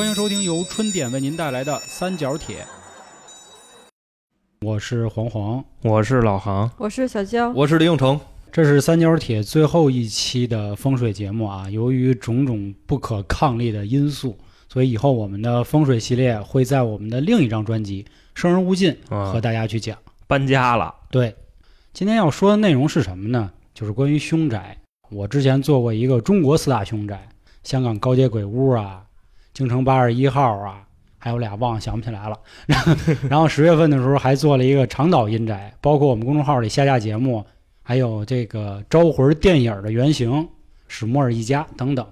欢迎收听由春点为您带来的三角铁。我是黄黄，我是老杭，我是小娇，我是李永成。这是三角铁最后一期的风水节目啊。由于种种不可抗力的因素，所以以后我们的风水系列会在我们的另一张专辑《生人勿近》啊和大家去讲。搬家了，对，今天要说的内容是什么呢？就是关于凶宅。我之前做过一个中国四大凶宅，香港高街鬼屋啊，京城八十一号啊，还有俩忘了想不起来了。然后，十月份的时候还做了一个长岛阴宅，包括我们公众号里下架节目，还有这个招魂电影的原型史莫尔一家等等。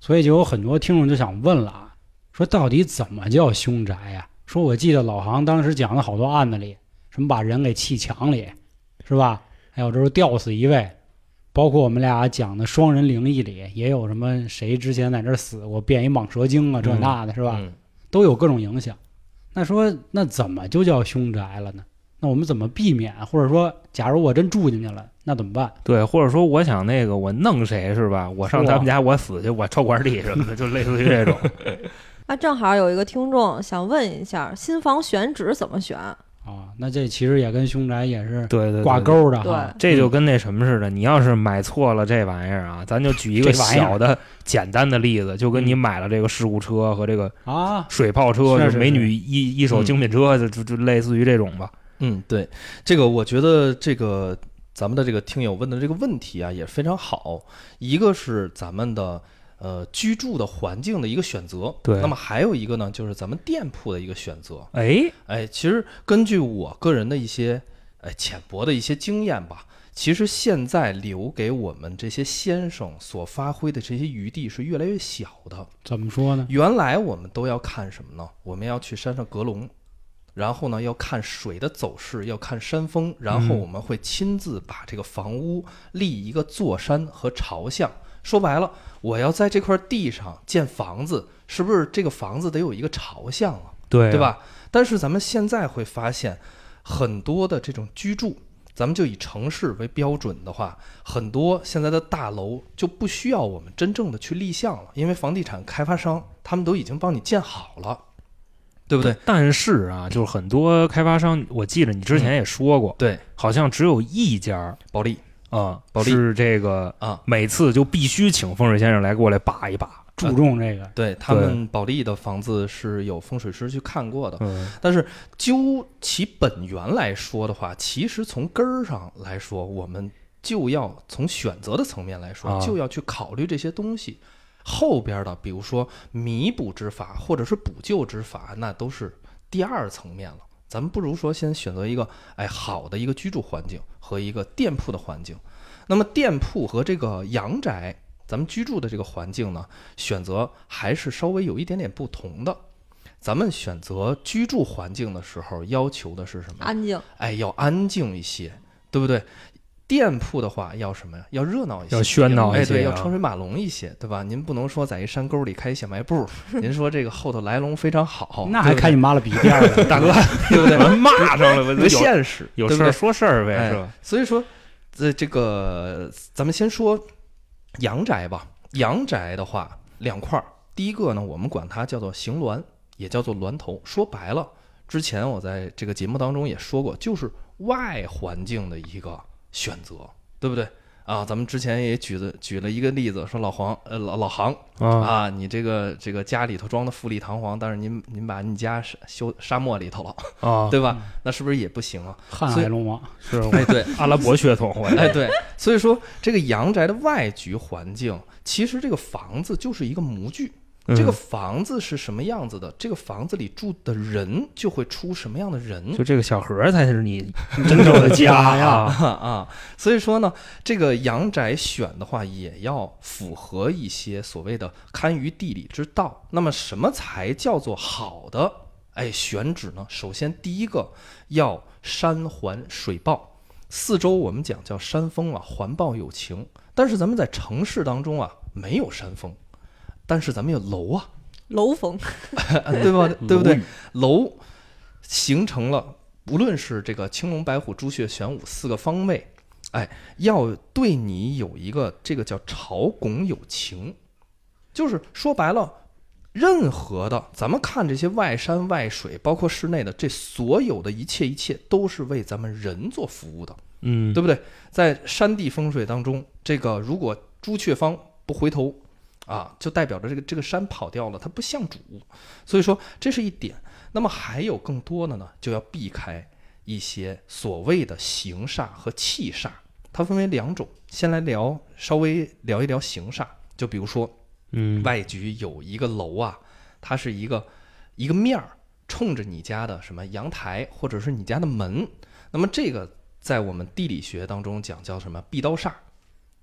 所以就有很多听众就想问了啊，说到底怎么叫凶宅呀、说我记得老杭当时讲的好多案子里，什么把人给砌墙里，是吧？还有就是吊死一位，包括我们俩讲的双人灵异里，也有什么谁之前在这儿死过，变一蟒蛇精啊，这那的，是吧？嗯都有各种影响。那说那怎么就叫凶宅了呢？那我们怎么避免？或者说，假如我真住进去了，那怎么办？对，或者说我想那个我弄谁是吧？我上他们家我死去，我抽管理什么的，就类似于这种。啊，正好有一个听众想问一下，新房选址怎么选？啊，那这其实也跟凶宅也是对对对挂钩的哈。这就跟那什么似的，你要是买错了这玩意儿啊，咱就举一个小的简单的例子，就跟你嗯买了这个事故车和这个啊，水炮车，是美女一一手精品车，就就就类似于这种吧。嗯，对，这个我觉得这个咱们的这个听友问的这个问题啊也非常好。一个是咱们的呃居住的环境的一个选择，对那么还有一个呢，就是咱们店铺的一个选择。哎，哎，其实根据我个人的一些哎浅薄的一些经验吧，其实现在留给我们这些先生所发挥的这些余地是越来越小的。怎么说呢？原来我们都要看什么呢？我们要去山上阁龙，然后呢要看水的走势，要看山峰，然后嗯我们会亲自把这个房屋立一个坐山和朝向。说白了，我要在这块地上建房子，是不是这个房子得有一个朝向啊？对对？吧？但是咱们现在会发现，很多的这种居住，咱们就以城市为标准的话，很多现在的大楼就不需要我们真正的去立项了，因为房地产开发商他们都已经帮你建好了，对不对？但是啊，就是很多开发商，我记得你之前也说过，对，好像只有一家保利啊，保利是这个啊，每次就必须请风水先生来过来把一把。注重这个，对他们保利的房子是有风水师去看过的，嗯，但是究其本源来说的话，其实从根儿上来说，我们就要从选择的层面来说，啊就要去考虑这些东西。后边的，比如说弥补之法或者是补救之法，那都是第二层面了。咱们不如说先选择一个哎好的一个居住环境和一个店铺的环境。那么店铺和这个阳宅，咱们居住的这个环境呢，选择还是稍微有一点点不同的。咱们选择居住环境的时候，要求的是什么？安静，哎，要安静一些，对不对？店铺的话要什么呀？要热闹一些，要喧闹一哎，对，些啊要车水马龙一些，对吧？您不能说在一山沟里开一小卖部，您说这个后头来龙非常好，那还开你妈了逼店儿呢，大哥。对不对？骂上了，不现实，有事儿？说事儿呗，哎是吧？所以说，这这个咱们先说阳宅吧。阳宅的话，两块儿，第一个呢，我们管它叫做行峦，也叫做峦头。说白了，之前我在这个节目当中也说过，就是外环境的一个选择，对不对？啊，咱们之前也举了举了一个例子，说老黄呃老老杭啊，啊，你这个这个家里头装的富丽堂皇，但是您您把你家沙修沙漠里头了，啊，对吧？那是不是也不行啊？瀚海龙王，是哎，对，阿拉伯血统，我 哎，对，所以说这个阳宅的外局环境，其实这个房子就是一个模具。这个嗯房子是什么样子的，这个房子里住的人就会出什么样的人就这个小盒儿才是你真正的家呀。啊啊！所以说呢，这个阳宅选的话，也要符合一些所谓的堪舆地理之道。那么，什么才叫做好的？哎，选址呢？首先第一个要山环水抱，四周我们讲叫山峰啊，环抱有情。但是咱们在城市当中啊，没有山峰，但是咱们有楼啊，楼峰，对吧？对不对？楼形成了，无论是这个青龙白虎朱雀玄武四个方位，哎，要对你有一个这个叫朝拱有情，就是说白了，任何的，咱们看这些外山外水，包括室内的，这所有的一切一切，都是为咱们人做服务的，嗯，对不对？在山地风水当中，这个如果朱雀方不回头，啊，就代表着这个这个山跑掉了，它不像主，所以说这是一点。那么还有更多的呢，就要避开一些所谓的形煞和气煞，它分为两种。先来聊，稍微聊一聊形煞，就比如说。嗯，外局有一个楼啊，它是一个一个面儿冲着你家的什么阳台，或者是你家的门。那么这个在我们地理学当中讲叫什么壁刀煞，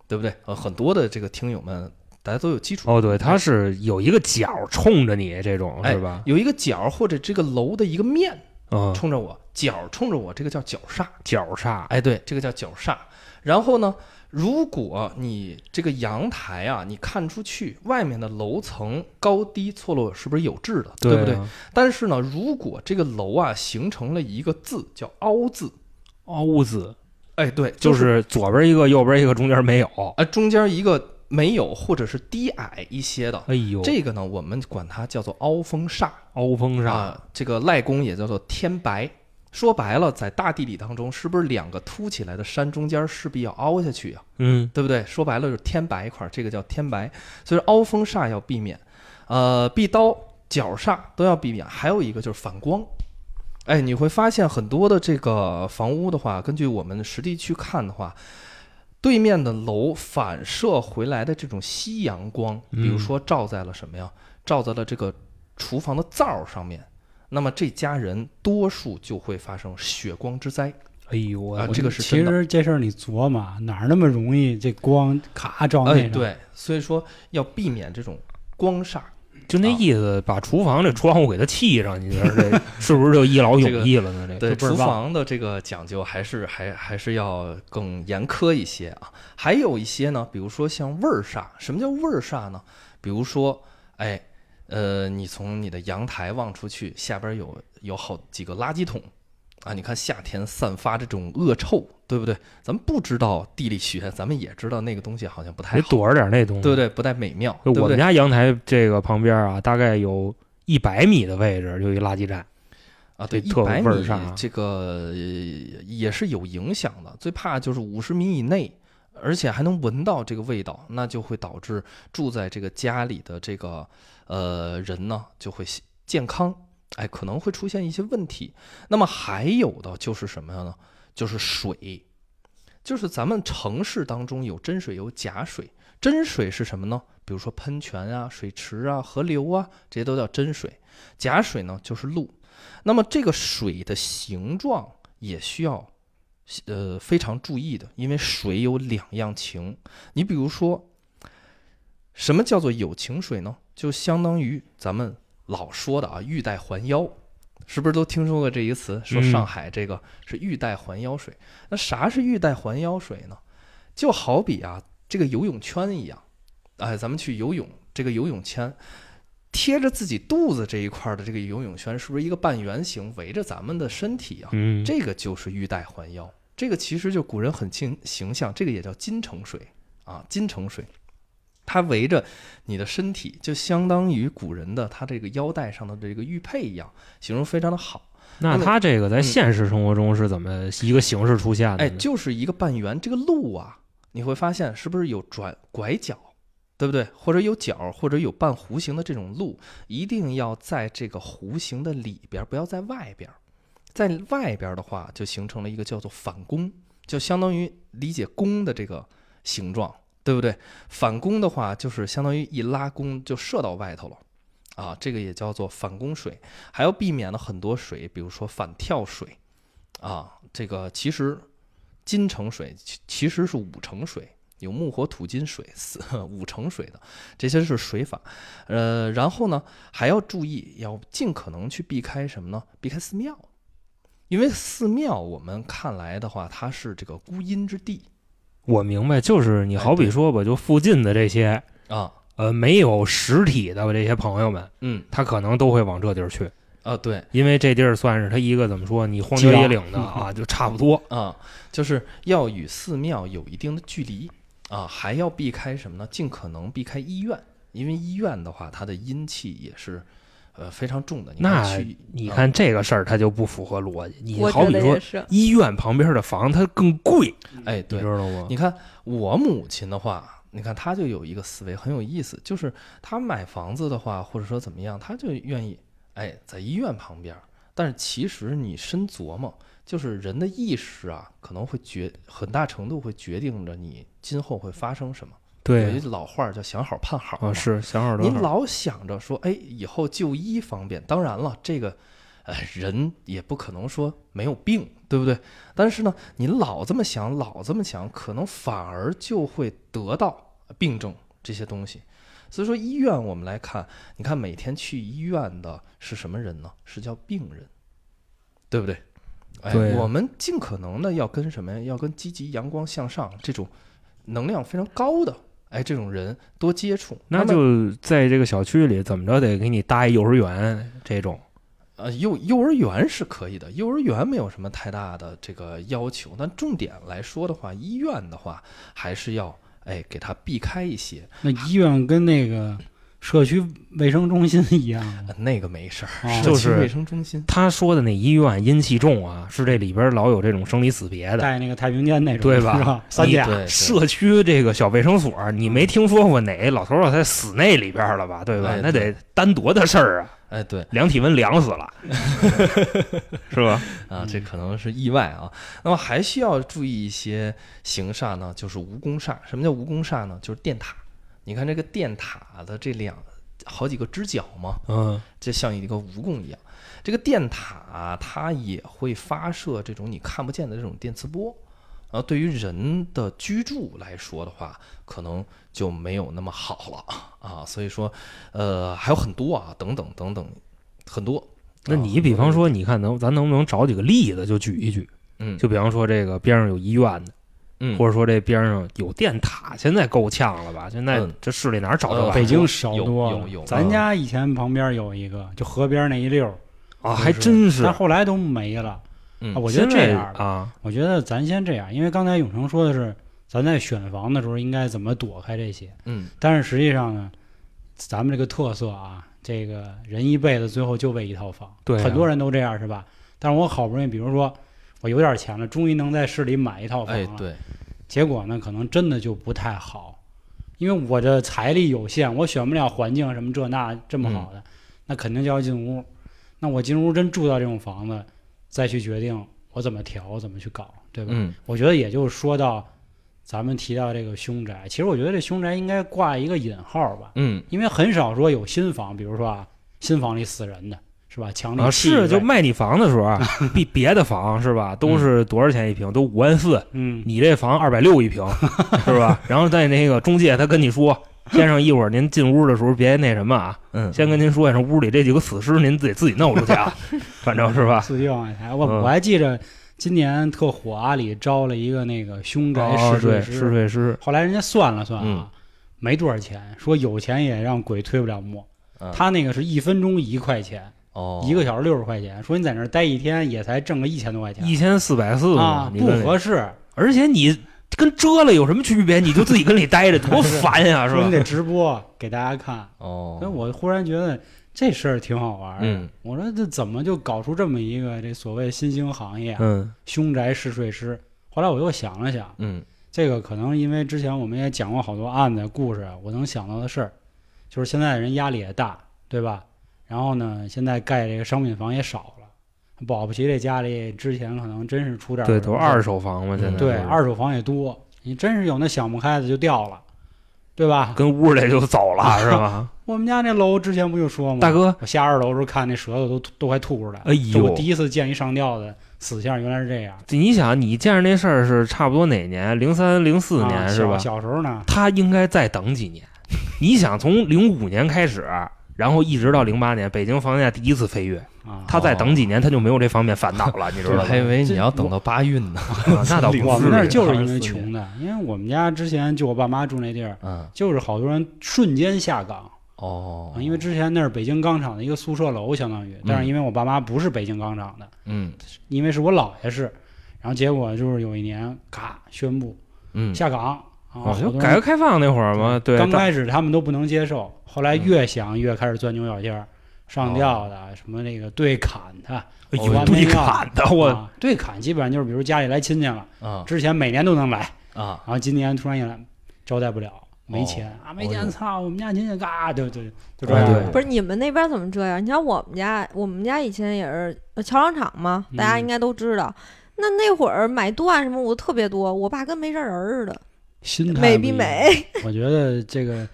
对不对？呃，很多的这个听友们大家都有基础。哦，对，它是有一个角冲着你这种哎是吧？有一个角或者这个楼的一个面嗯，冲着我，角冲着我，这个叫角煞。角煞，哎，对，这个叫角煞。然后呢，如果你这个阳台啊，你看出去外面的楼层高低错落是不是有致的，对不对？啊？但是呢，如果这个楼啊形成了一个字叫凹字，凹字哎，对，就是是左边一个，右边一个，中间没有。啊中间一个没有或者是低矮一些的，哎呦，这个呢我们管它叫做凹峰煞凹峰煞，啊，这个赖宫也叫做天白。说白了，在大地理当中，是不是两个凸起来的山中间势必要凹下去啊？嗯，对不对？说白了就是天白一块儿，这个叫天白，所以说凹风煞要避免，呃，壁刀、角煞都要避免。还有一个就是反光，哎，你会发现很多的这个房屋的话，根据我们实地去看的话，对面的楼反射回来的这种夕阳光，比如嗯说照在了什么呀？照在了这个厨房的灶儿上面。那么这家人多数就会发生血光之灾。哎呦，我啊这个是其实这事儿你琢磨，哪儿那么容易这光咔照那哎，对，所以说要避免这种光煞。就那意思，把厨房这窗户给它砌上，你觉得这 是不是就一劳永逸了呢？这对，厨房的这个讲究还是还还是要更严苛一些啊。还有一些呢，比如说像味儿煞。什么叫味儿煞呢？比如说，哎，呃，你从你的阳台望出去，下边有有好几个垃圾桶啊。你看夏天散发这种恶臭，对不对？咱们不知道地理学，咱们也知道那个东西好像不太好，得躲着点那东西。对不对？不太美妙，对对？我们家阳台这个旁边啊，大概有一百米的位置就一垃圾站。啊，对，一百米这个呃也是有影响的。最怕就是五十米以内，而且还能闻到这个味道，那就会导致住在这个家里的这个呃人呢就会健康，哎，可能会出现一些问题。那么还有的就是什么呢？就是水，就是咱们城市当中有真水有假水。真水是什么呢？比如说喷泉啊、水池啊、河流啊，这些都叫真水。假水呢就是路。那么这个水的形状也需要呃非常注意的，因为水有两样情。你比如说，什么叫做有情水呢？就相当于咱们老说的啊，玉带环腰，是不是都听说过这一个词？说嗯上海这个是玉带环腰水。那啥是玉带环腰水呢？就好比啊，这个游泳圈一样，哎，咱们去游泳，这个游泳圈贴着自己肚子这一块儿的这个游泳圈，是不是一个半圆形围着咱们的身体啊？嗯，这个就是玉带环腰，这个其实就古人很形形象，这个也叫金城水啊，金城水，它围着你的身体，就相当于古人的他这个腰带上的这个玉佩一样，形容非常的好。那它这个在现实生活中是怎么一个形式出现的呢？哎，就是一个半圆，这个路啊，你会发现是不是有转拐角，对不对？或者有角，或者有半弧形的这种路，一定要在这个弧形的里边，不要在外边。在外边的话，就形成了一个叫做反弓，就相当于理解弓的这个形状，对不对？反弓的话，就是相当于一拉弓就射到外头了。啊，这个也叫做反弓水，还要避免了很多水，比如说反跳水，啊，这个其实金城水其其实是五成水，有木火土金水四 五成水的，这些是水法。呃，然后呢还要注意，要尽可能去避开什么呢？避开寺庙，因为寺庙我们看来的话，它是这个孤阴之地我明白，就是你好比说吧，就附近的这些啊，呃没有实体的这些朋友们，嗯他可能都会往这地儿去，啊，对因为这地儿算是他一个怎么说，你荒郊野岭的 啊，就差不多。啊，就是要与寺庙有一定的距离啊，还要避开什么呢？尽可能避开医院。因为医院的话，它的阴气也是呃非常重的。你那你看这个事儿，它就不符合逻辑。你好比说。医院旁边的房，它更贵，哎，你对知，道吗？你看我母亲的话，你看她就有一个思维很有意思，就是她买房子的话，或者说怎么样，她就愿意哎在医院旁边。但是其实你深琢磨，就是人的意识啊，可能会决很大程度会决定着你今后会发生什么。有对一老话儿叫“想好盼好”啊，是想好多好。您老想着说，哎，以后就医方便。当然了，这个，呃，人也不可能说没有病，对不对？但是呢，你老这么想，老这么想，可能反而就会得到病症这些东西。所以说，医院我们来看，你看每天去医院的是什么人呢？是叫病人，对不对？哎，对我们尽可能的要跟什么呀？要跟积极、阳光向上这种能量非常高的，哎，这种人多接触。那就在这个小区里，怎么着得给你搭一幼儿园这种。呃，幼幼儿园是可以的，幼儿园没有什么太大的这个要求。但重点来说的话，医院的话还是要哎给他避开一些，那医院跟那个社区卫生中心一样那个没事儿，就是区卫生中心。他说的那医院阴气重啊，是这里边老有这种生离死别的。带那个太平间那种，对吧是吧？三甲社区这个小卫生所，你没听说过哪老头老太太死那里边了吧？对吧？哎那得单多的事儿啊！哎，对量体温量死了，是吧？啊，这可能是意外啊。那么还需要注意一些行煞呢，就是蜈蚣煞。什么叫蜈蚣煞呢？就是电塔。你看这个电塔的这两好几个支脚嘛，嗯，就像一个蜈蚣一样。这个电塔、它也会发射这种你看不见的这种电磁波，然后对于人的居住来说的话，可能就没有那么好了啊。所以说，呃，还有很多啊，等等等等，很多。那啊你比方，说，你看能咱能不能找几个例子就举一举？嗯，就比方说这个边上有医院的，嗯，或者说这边上有电塔，现在够呛了吧？现在嗯。这市里哪儿找这呃玩意儿？北京少有多了。有有咱家以前旁边有一个，就河边那一溜儿。啊？还真是。但。后来都没了。嗯。啊我觉得这样吧啊，我觉得咱先这样，因为刚才永成说的是咱在选房的时候应该怎么躲开这些，嗯。但是实际上呢，咱们这个特色啊，这个人一辈子最后就为一套房，对啊。很多人都这样是吧？但是我好不容易，比如说我有点钱了，终于能在市里买一套房了，哎对，结果呢，可能真的就不太好，因为我的财力有限，我选不了环境什么这那这么好的，那肯定就要进屋。那我进屋真住到这种房子，再去决定我怎么调，怎么去搞，对吧？嗯我觉得也就是说到咱们提到这个凶宅，其实我觉得这凶宅应该挂一个引号吧，嗯因为很少说有新房，比如说啊，新房里死人的是吧？强力啊，是就卖你房的时候啊，比别的房是吧，都是多少钱一平？都五万四，嗯，你这房二百六一平，是吧？然后在那个中介他跟你说，先生一会儿您进屋的时候别那什么啊，嗯，先跟您说一声，屋里这几个死尸您自己自己弄出去啊，反正是吧？四季往外抬。我、嗯我还记着今年特火，阿里招了一个那个凶宅试睡师，试睡师，后来人家算了算啊，嗯没多少钱，说有钱也让鬼推不了磨。嗯他那个是一分钟一块钱，哦一个小时六十块钱，说你在那儿待一天也才挣个一千多块钱一千四百四啊，，不合适。而且你跟遮了有什么区别？你就自己跟里待着，多烦呀，是吧？你得直播给大家看，哦所以，我忽然觉得这事儿挺好玩。嗯我说这怎么就搞出这么一个这所谓新兴行业啊？嗯凶宅试睡师。后来我又想了想，嗯这个可能因为之前我们也讲过好多案子故事，我能想到的事儿，就是现在人压力也大，对吧？然后呢，现在盖这个商品房也少了，保不齐这家里之前可能真是出点儿对，都是二手，房嘛，现在对，二手房也多，你真是有那想不开的就掉了，对吧？跟屋里就走了，是吧？我们家那楼之前不就说吗？大哥，我下二楼时候看那舌头都都快吐出来，哎呦我第一次见一上吊的死相，原来是这样。你想，你见着那事儿是差不多哪年？零三、零四啊年是吧？小小时候呢，他应该再等几年。你想，从零五年开始，然后一直到零八年，北京房价第一次飞跃，啊，他再等几年，他就没有这方面烦恼了，你知道还？以为你要等到八运呢。啊 那倒不我们那儿，就是 因为穷的，因为我们家之前就我爸妈住那地儿，嗯，就是好多人瞬间下岗。因为之前那是北京钢厂的一个宿舍楼，相当于，但是因为我爸妈不是北京钢厂的，嗯。因为是我姥爷是，然后结果就是有一年咔宣布嗯。下岗啊，就改革开放那会儿嘛，对，刚开始他们都不能接受，后来越想越开始钻牛角尖儿，上吊的，什么那个对砍的，哎有完对没完砍的，我啊对砍基本上就是比如家里来亲戚了，啊。之前每年都能来，啊。然后今年突然一来招待不了，没钱、啊，没钱，操，我们家亲戚嘎，就就就这哎样，对不是你们那边怎么这样？你像我们家，我们家以前也是呃桥商场嘛，大家嗯。应该都知道。那那会儿买断什么我特别多，我爸跟没事人似的，心态美比。美。我觉得这个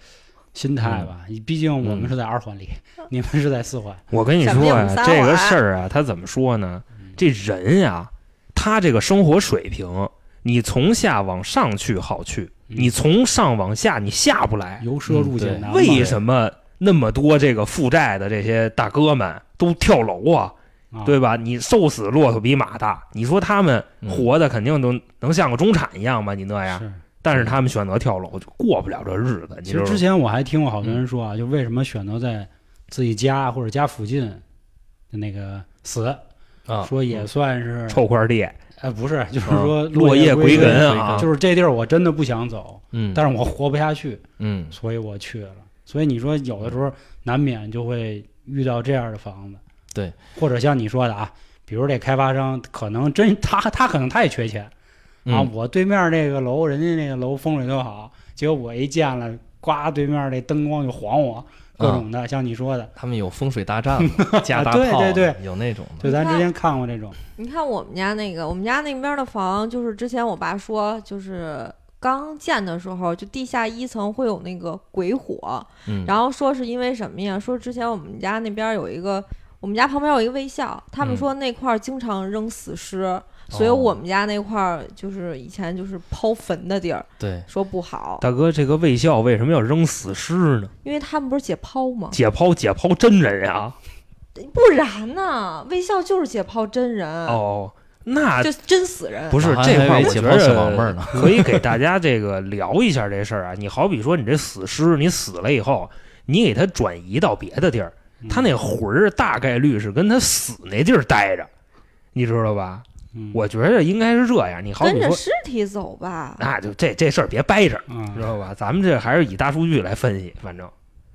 心态吧，毕竟我们嗯是在二环里，你们是在四环，我跟你说呀，呀我们仨这个事儿啊，他怎么说呢？嗯这人呀，他这个生活水平，你从下往上去好去，嗯你从上往下你下不来。由奢入俭难嘛。为什么那么多这个负债的这些大哥们都跳楼啊？啊对吧？你瘦死骆驼比马大，你说他们嗯活的肯定都能像个中产一样吗？你那样，是。但是他们选择跳楼，就过不了这日子。其实之前我还听过好多人说啊，就为什么选择在自己家或者家附近的那个死，啊，说也算是，臭块地，呃，不是，就是啊说落叶归根根啊就是这地儿我真的不想走，嗯，但是我活不下去，嗯所以我去了。所以你说有的时候难免就会遇到这样的房子，对，或者像你说的啊，比如这开发商可能真他他可能他也缺钱啊，嗯。我对面那个楼人家那个楼风水多好，结果我一见了，呱，对面那灯光就晃我，各种的，像你说的，他们有风水大战 嘛，架大对炮的，对对有那种的，就咱之前看过这种，你看我们家那个，我们家那边的房，就是之前我爸说，就是刚建的时候，就地下一层会有那个鬼火，嗯，然后说是因为什么呀？说之前我们家那边有一个，我们家旁边有一个卫校，他们嗯。说那块儿经常扔死尸，所以哦我们家那块儿就是以前就是抛坟的地儿，对，说不好，大哥，这个卫校为什么要扔死尸呢？因为他们不是解剖吗？解剖解剖真人呀！不然呢？卫校就是解剖真人，哦，那就真死人。不是这块儿，我觉得可以给大家这个聊一下这事儿啊。你好比说，你这死尸，你死了以后，你给他转移到别的地儿，嗯他那魂儿大概率是跟他死那地儿待着，你知道吧？嗯我觉得应该是这样。你好比说，跟着尸体走吧。那就这这事儿别掰着，嗯知道吧？咱们这还是以大数据来分析，反正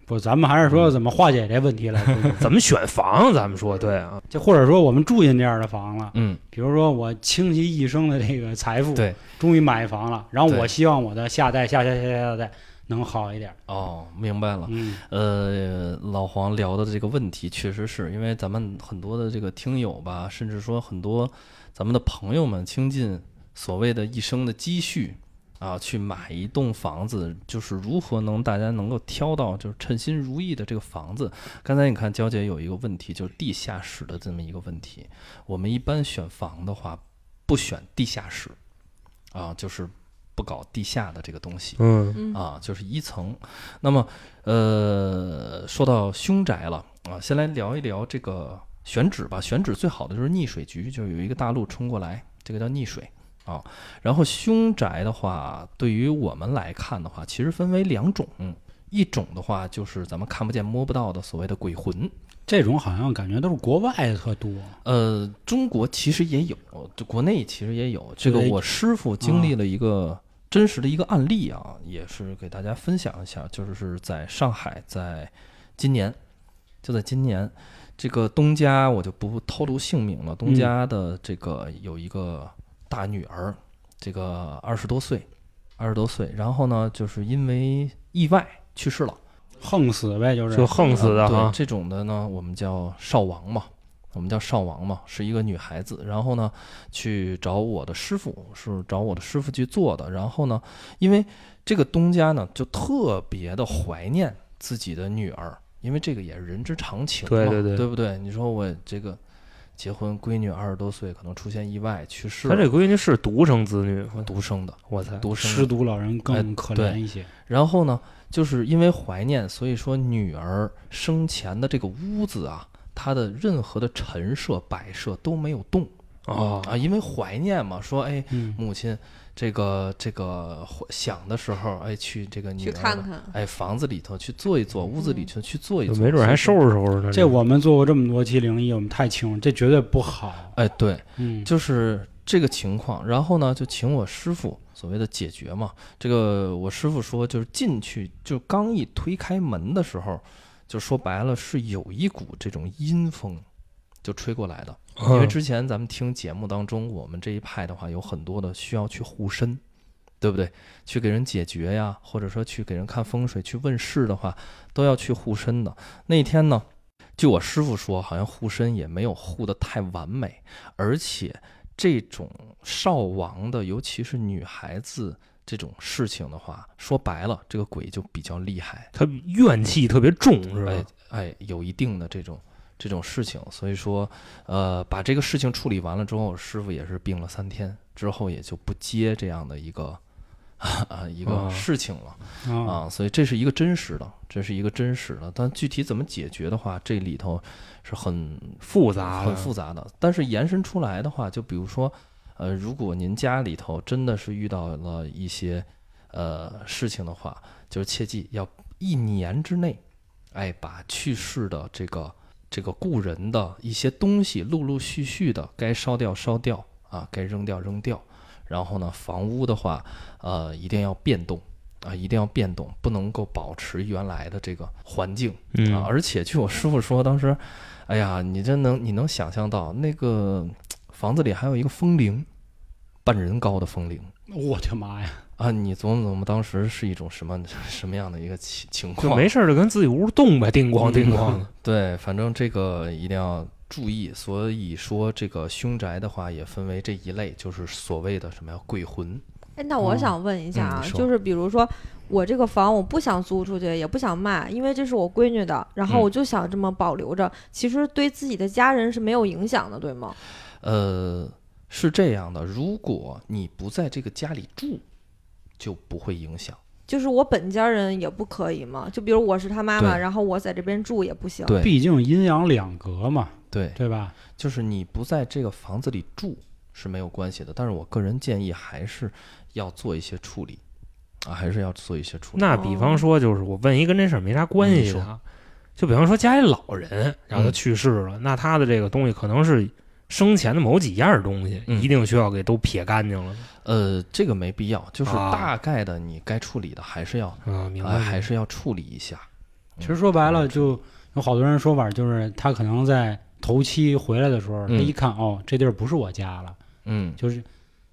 不，咱们还是说怎么化解这问题来 说，怎么选房，咱们说对啊。就或者说我们住进这样的房了，嗯，比如说我倾其一生的这个财富，对，终于买房了，然后我希望我的下代、下下下下下代能好一点，哦，明白了。嗯呃，老黄聊的这个问题，确实是因为咱们很多的这个听友吧，甚至说很多咱们的朋友们倾尽所谓的一生的积蓄啊，去买一栋房子，就是如何能大家能够挑到就是称心如意的这个房子。刚才你看娇姐有一个问题，就是地下室的这么一个问题。我们一般选房的话，不选地下室啊，就是不搞地下的这个东西。嗯嗯，啊，就是一层。那么，呃，说到凶宅了啊，先来聊一聊这个选址吧。选址最好的就是逆水局，就是有一个大陆冲过来，这个叫逆水啊。然后凶宅的话，对于我们来看的话，其实分为两种，一种的话就是咱们看不见摸不到的所谓的鬼魂。这种好像感觉都是国外的特多，呃，中国其实也有，就国内其实也有。这个我师傅经历了一个真实的一个案例啊，也是给大家分享一下，就是是在上海，在今年，就在今年，这个东家我就不透露姓名了。东家的这个有一个大女儿，这个二十多岁，二十多岁，然后呢，就是因为意外去世了。横死呗，就是就横死的对这种的呢，我们叫少王嘛，我们叫少王嘛，是一个女孩子。然后呢，去找我的师傅，是找我的师傅去做的。然后呢，因为这个东家呢，就特别的怀念自己的女儿，因为这个也是人之常情嘛，对对对不对？你说我这个结婚，闺女二十多岁，可能出现意外去世了，他这闺女是独生子女，独生的，我猜。独生的失独老人哎更可怜一些，然后呢，就是因为怀念，所以说女儿生前的这个屋子啊，她的任何的陈设摆设都没有动哦啊，因为怀念嘛，说哎，嗯，母亲这个这个想的时候，哎，去这个女去儿的看看。哎房子里头去坐一坐，屋子里头去坐一坐，没准还收拾。拾收拾呢。这我们做过这么多期灵异，我们太清楚，这绝对不好，哎，对，嗯，就是这个情况，然后呢就请我师傅所谓的解决嘛。这个我师傅说，就是进去就刚一推开门的时候，就说白了是有一股这种阴风就吹过来的。因为之前咱们听节目当中，我们这一派的话有很多的需要去护身，对不对？去给人解决呀，或者说去给人看风水、去问事的话，都要去护身的。那天呢，据我师傅说，好像护身也没有护得太完美，而且这种少王的，尤其是女孩子这种事情的话，说白了，这个鬼就比较厉害，他怨气特别重，是哎吧？哎，有一定的这种这种事情，所以说，呃，把这个事情处理完了之后，师傅也是病了三天，之后也就不接这样的一个 啊一个哦事情了。啊，啊，所以这是一个真实的，这是一个真实的，但具体怎么解决的话，这里头是很复杂很复杂的。但是延伸出来的话，就比如说，呃，如果您家里头真的是遇到了一些呃事情的话，就是切记要一年之内，哎，把去世的这个这个故人的一些东西陆陆续续的该烧掉烧掉啊，该扔掉扔掉。然后呢，房屋的话，呃，一定要变动啊，一定要变动，不能够保持原来的这个环境嗯啊。而且据我师傅说，当时，哎呀，你真能你能想象到那个房子里还有一个风铃，半人高的风铃我的妈呀！啊！你琢磨琢磨，当时是一种什么 什么样的一个情情况就？没事儿就跟自己屋动呗，叮咣叮咣的。对，反正这个一定要注意。所以说，这个凶宅的话也分为这一类，就是所谓的什么呀鬼魂。哎，那我哦想问一下啊，嗯就是比如说我这个房我不想租出去，也不想卖，因为这是我闺女的，然后嗯我就想这么保留着，其实对自己的家人是没有影响的，对吗？呃，是这样的，如果你不在这个家里住，就不会影响。就是我本家人也不可以嘛？就比如我是他妈妈，然后我在这边住也不行。对毕竟阴阳两隔嘛，对，对吧？就是你不在这个房子里住是没有关系的，但是我个人建议还是要做一些处理啊，还是要做一些处理。那比方说，就是我问一跟这事儿没啥关系的啊，就比方说家里老人，然后他嗯去世了，那他的这个东西可能是生前的某几样东西，嗯一定需要给都撇干净了。呃，这个没必要，就是啊大概的你该处理的还是要，啊，明白？还是要处理一下。其实说白了，就有好多人说法，就是他可能在头七回来的时候，他嗯一看哦，这地儿不是我家了，嗯，就是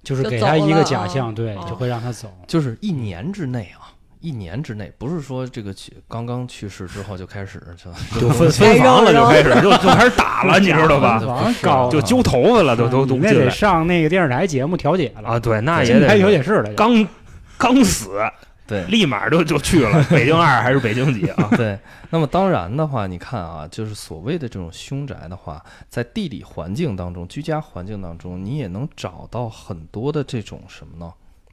就是给他一个假象，对，哦就会让他走。就是一年之内啊，一年之内，不是说这个去刚刚去世之后就开始就就 分分房了，就开始就就开始打了，你知道吧？搞就揪头发了，都都都你那得上那个电视台节目调解了啊！对，那也得调解室了。刚刚死，对立马就就去了 北京二还是北京几啊？对，那么当然的话，你看啊，就是所谓的这种凶宅的话，在地理环境当中、居家环境当中，你也能找到很多的这种什么呢？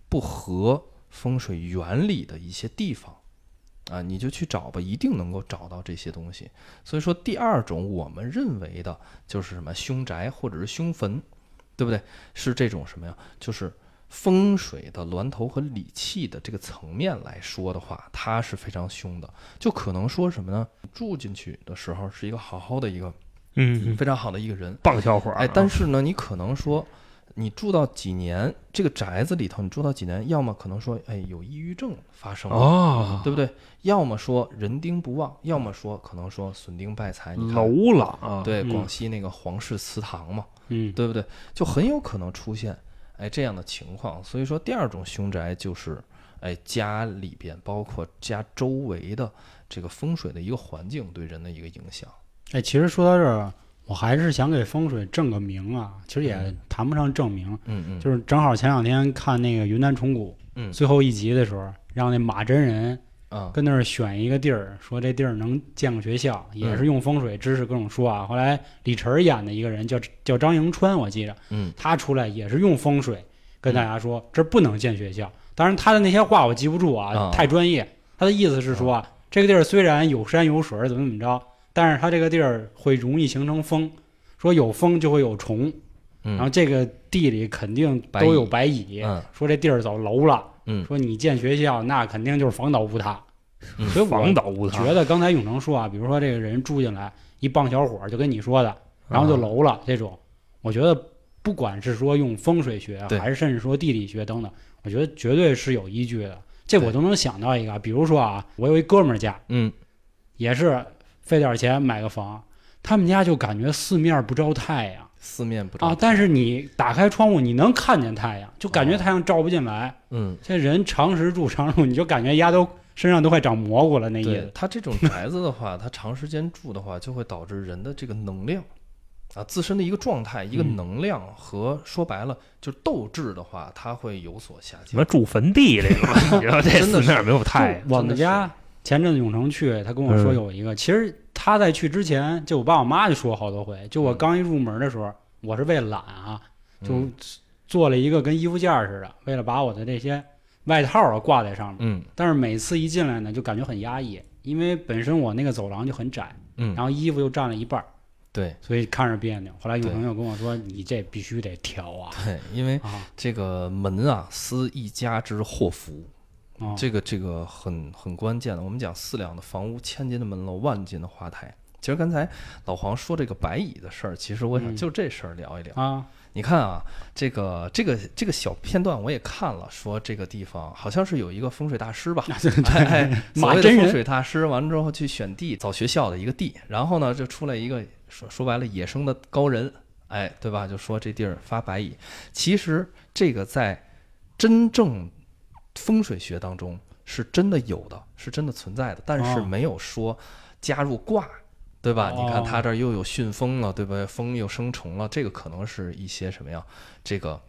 不合风水原理的一些地方啊，你就去找吧，一定能够找到这些东西。所以说，第二种我们认为的就是什么凶宅或者是凶坟，对不对？是这种什么呀？就是风水的峦头和理气的这个层面来说的话，它是非常凶的。就可能说什么呢？住进去的时候是一个好好的一个嗯，非常好的一个人，棒小伙儿啊，哎，但是呢，你可能说，你住到几年，这个宅子里头，你住到几年，要么可能说，哎，有抑郁症发生了，哦，对不对？要么说人丁不旺，要么说可能说损丁败财。你看，楼了啊，对，嗯广西那个皇室祠堂嘛，嗯，对不对？就很有可能出现哎这样的情况。所以说，第二种凶宅就是哎家里边包括家周围的这个风水的一个环境对人的一个影响。哎，其实说到这儿，我还是想给风水正个名啊。其实也嗯谈不上正名，嗯嗯，就是正好前两天看那个云南虫谷嗯最后一集的时候，让那马真人啊跟那儿选一个地儿，说这地儿能建个学校，也嗯是用风水知识各种说啊。后来李晨演的一个人叫叫张迎川，我记着嗯他出来也是用风水跟大家说这不能建学校。当然他的那些话我记不住啊，啊太专业。他的意思是说啊，这个地儿虽然有山有水，怎么怎么着，但是它这个地儿会容易形成风，说有风就会有虫，嗯，然后这个地里肯定都有蚁白蚁，嗯。说这地儿走楼了，嗯。说你建学校那肯定就是房倒屋塌。嗯。所以我防倒屋塌。觉得刚才永成说啊，比如说这个人住进来一棒小伙儿就跟你说的，然后就啊楼了这种，我觉得不管是说用风水学，还是甚至说地理学等等，我觉得绝对是有依据的。这我都能想到一个，比如说啊，我有一哥们儿家，嗯，也是费点钱买个房，他们家就感觉四面不照太阳四面不照啊，但是你打开窗户，你能看见太阳，就感觉哦太阳照不进来。嗯，这人长时住长住，你就感觉丫都身上都快长蘑菇了那意思。他这种宅子的话，他长时间住的话，就会导致人的这个能量啊，自身的一个状态、一个嗯能量和说白了就是斗志的话，它会有所下降什么。住坟地这个，你知道这真的是四面没有太阳，我们家前阵子永城去，他跟我说嗯。有一个，其实他在去之前，就我爸我妈就说好多回，就我嗯刚一入门的时候，我是为了懒啊，就嗯。做了一个跟衣服架似的，为了把我的这些外套啊挂在上面。嗯。但是每次一进来呢，就感觉很压抑，因为本身我那个走廊就很窄，嗯。然，后衣服又占了一半儿，对。所以看着别扭。后来有朋友跟我说：“你这必须得调啊。对，因为啊。这个门啊，思一家之祸福，啊！”这个这个很很关键的。我们讲四两的房屋，千金的门楼，万金的花台。其实刚才老黄说这个白蚁的事儿，其实我想嗯就这事儿聊一聊。啊，你看啊，这个这个这个小片段我也看了，说这个地方好像是有一个风水大师吧，哎哎，所谓的风水大师，完了之后去选地，找学校的一个地，然后呢就出来一个说说白了野生的高人，哎，对吧？就说这地儿发白蚁，其实这个在真正风水学当中是真的有的，是真的存在的，但是哦没有说加入卦。对吧？你看哦它这儿又有巽风了，对吧？风又生虫了，这个可能是一些什么呀？这个，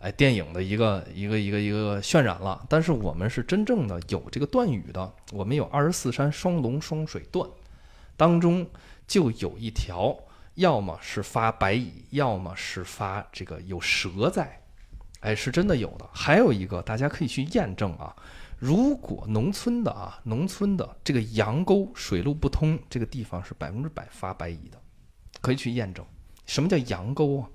哎，电影的一个一个一个一个渲染了。但是我们是真正的有这个断语的，我们有二十四山双龙双水断，当中就有一条，要么是发白蚁，要么是发这个有蛇在，哎，是真的有的。还有一个，大家可以去验证啊。如果农村的啊，农村的这个阳沟水路不通，这个地方是百分之百发白蚁的，可以去验证。什么叫阳沟啊？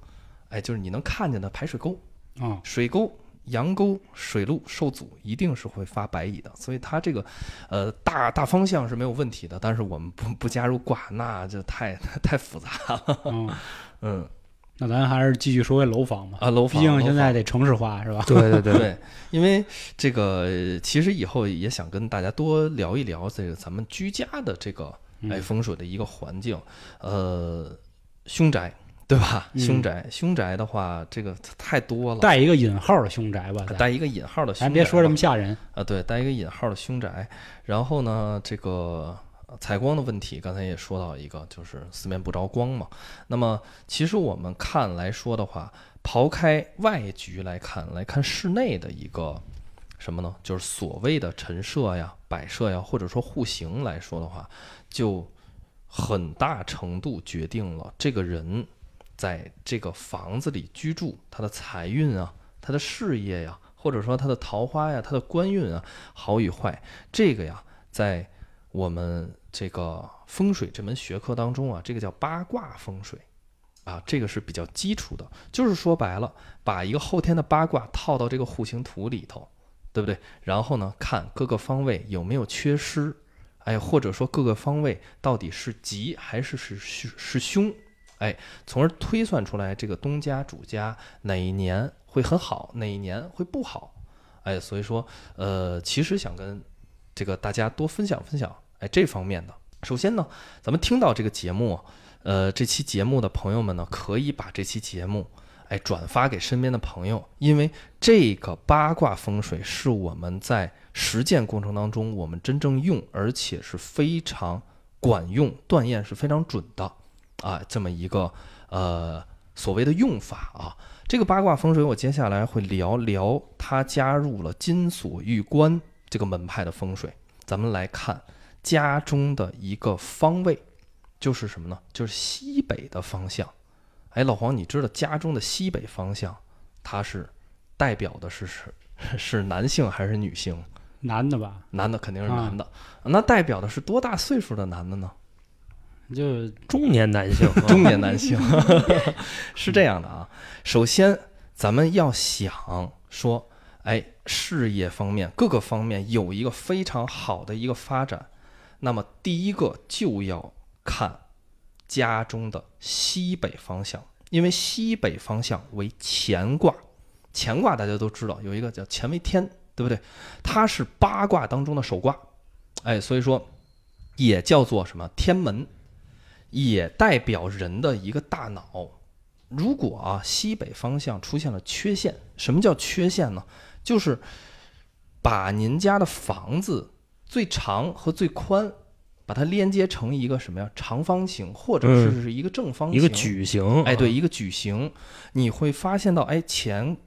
哎，就是你能看见的排水沟、啊，水沟、阳沟水路受阻，一定是会发白蚁的。所以它这个，呃，大大方向是没有问题的。但是我们不不加入卦，那就太太复杂了。嗯，嗯那咱还是继续说回楼房吧，啊，楼毕房，毕竟现在得城市化是吧？对对对，对，因为这个呃其实以后也想跟大家多聊一聊这个咱们居家的这个嗯哎风水的一个环境，呃，凶宅对吧？嗯凶宅，凶宅的话，这个太多了。带一个引号的凶宅吧，带一个引号的凶宅吧，咱别说这么吓人。啊，对，带一个引号的凶宅。然后呢，这个呃采光的问题，刚才也说到一个，就是四面不着光嘛。那么其实我们看来说的话，刨开外局来看，来看室内的一个什么呢？就是所谓的陈设呀、摆设呀，或者说户型来说的话，就很大程度决定了这个人在这个房子里居住，他的财运啊，他的事业呀，或者说他的桃花呀，他的官运啊，好与坏，这个呀，在我们这个风水这门学科当中啊，这个叫八卦风水。啊，这个是比较基础的，就是说白了，把一个后天的八卦套到这个户型图里头，对不对？然后呢，看各个方位有没有缺失，哎，或者说各个方位到底是吉还是是是凶，哎，从而推算出来这个东家主家哪一年会很好，哪一年会不好，哎，所以说，呃，其实想跟这个大家多分享分享，哎，这方面的。首先呢，咱们听到这个节目，呃，这期节目的朋友们呢，可以把这期节目，哎，转发给身边的朋友，因为这个八卦风水是我们在实践过程当中我们真正用，而且是非常管用，断验是非常准的啊，这么一个呃所谓的用法啊。这个八卦风水，我接下来会聊聊它加入了金锁玉关这个门派的风水。咱们来看家中的一个方位，就是什么呢？就是西北的方向。哎，老黄，你知道家中的西北方向，它是代表的是是 是男性还是女性？男的吧，男的肯定是男的，那代表的是多大岁数的男的呢？就中年男性，中年男性，是这样的啊。首先，咱们要想说，哎，事业方面各个方面有一个非常好的一个发展，那么第一个就要看家中的西北方向。因为西北方向为乾卦，乾卦大家都知道有一个叫乾为天，对不对？它是八卦当中的首卦，哎，所以说也叫做什么天门，也代表人的一个大脑。如果啊西北方向出现了缺陷，什么叫缺陷呢？就是把您家的房子最长和最宽，把它连接成一个什么呀长方形，或者是是一个正方形，一个矩形，哎，对，啊，一个矩形，你会发现到，哎，前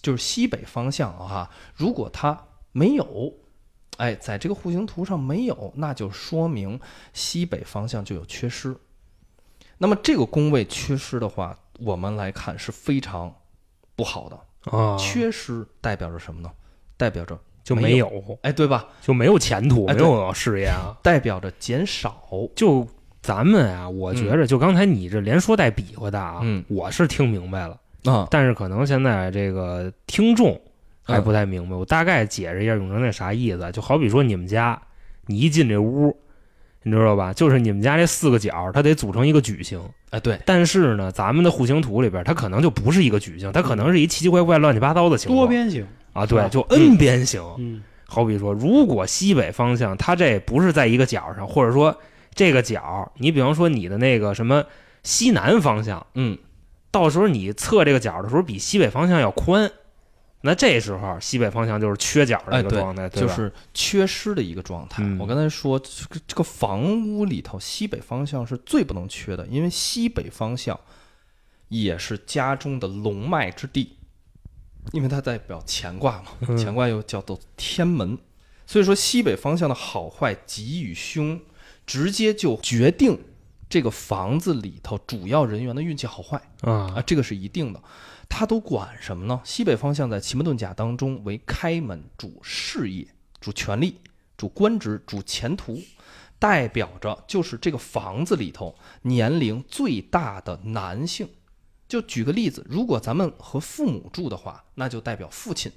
就是西北方向啊哈，如果它没有，哎，在这个户型图上没有，那就说明西北方向就有缺失。那么这个宫位缺失的话，我们来看是非常不好的。啊，缺失代表着什么呢？代表着就没没有，哎，对吧？就没有前途，哎没有事业啊。代表着减少。就咱们啊，我觉着就刚才你这连说带比划的啊，嗯我是听明白了，啊，但是可能现在这个听众还嗯不太明白。我大概解释一下永成那啥意思，就好比说你们家，你一进这屋，你知道吧？就是你们家这四个角，它得组成一个矩形。哎，对，但是呢，咱们的户型图里边，它可能就不是一个矩形，它可能是一奇奇怪怪、乱七八糟的形状多边形，啊，对，就 N 边形。嗯，好比说，如果西北方向它这不是在一个角上，或者说这个角，你比方说你的那个什么西南方向，嗯，到时候你测这个角的时候比西北方向要宽，那这时候西北方向就是缺角的一个状态，就是缺失的一个状态。嗯。我刚才说，这个这个房屋里头，西北方向是最不能缺的，因为西北方向也是家中的龙脉之地，因为它代表乾卦嘛，嗯乾卦又叫做天门，所以说西北方向的好坏吉与凶，直接就决定这个房子里头主要人员的运气好坏。啊，啊，这个是一定的。它都管什么呢？西北方向在奇门遁甲当中为开门，主事业、主权力、主官职、主前途，代表着就是这个房子里头年龄最大的男性。就举个例子，如果咱们和父母住的话，那就代表父亲，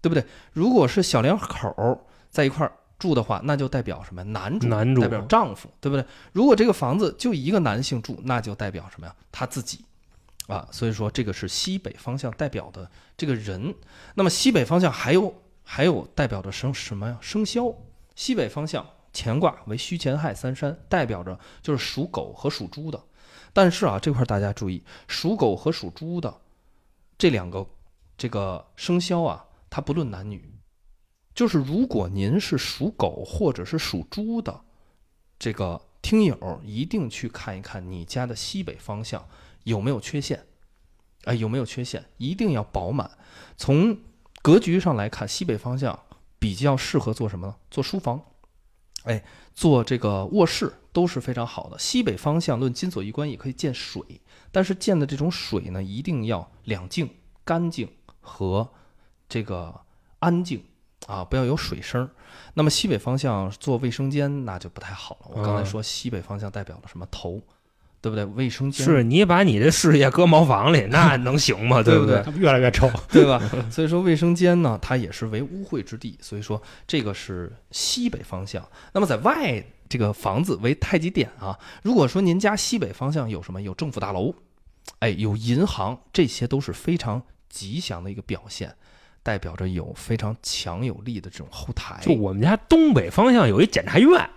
对不对？如果是小两口儿在一块儿住的话，那就代表什么？男主，男主代表丈夫，对不对？如果这个房子就一个男性住，那就代表什么呀？他自己。啊，所以说这个是西北方向代表的这个人。那么西北方向还有还有代表着生什么呀？生肖。西北方向乾卦为戌乾亥三山，代表着就是属狗和属猪的。但是啊，这块大家注意，属狗和属猪的这两个这个生肖啊，它不论男女。就是如果您是属狗或者是属猪的这个听友，一定去看一看你家的西北方向有没有缺陷。哎，有没有缺陷？一定要饱满。从格局上来看，西北方向比较适合做什么呢？做书房，哎，做这个卧室都是非常好的。西北方向论金锁一关也可以见水，但是见的这种水呢，一定要两净、干净和这个安静啊，不要有水声儿。那么西北方向做卫生间那就不太好了。我刚才啊说西北方向代表了什么头，对不对？卫生间是你把你这事业搁茅房里，那能行吗？对不对它越来越臭。对吧？所以说卫生间呢，它也是为污秽之地，所以说这个是西北方向。那么在外这个房子为太极点啊，如果说您家西北方向有什么，有政府大楼，哎，有银行，这些都是非常吉祥的一个表现，代表着有非常强有力的这种后台。就我们家东北方向有一检察院，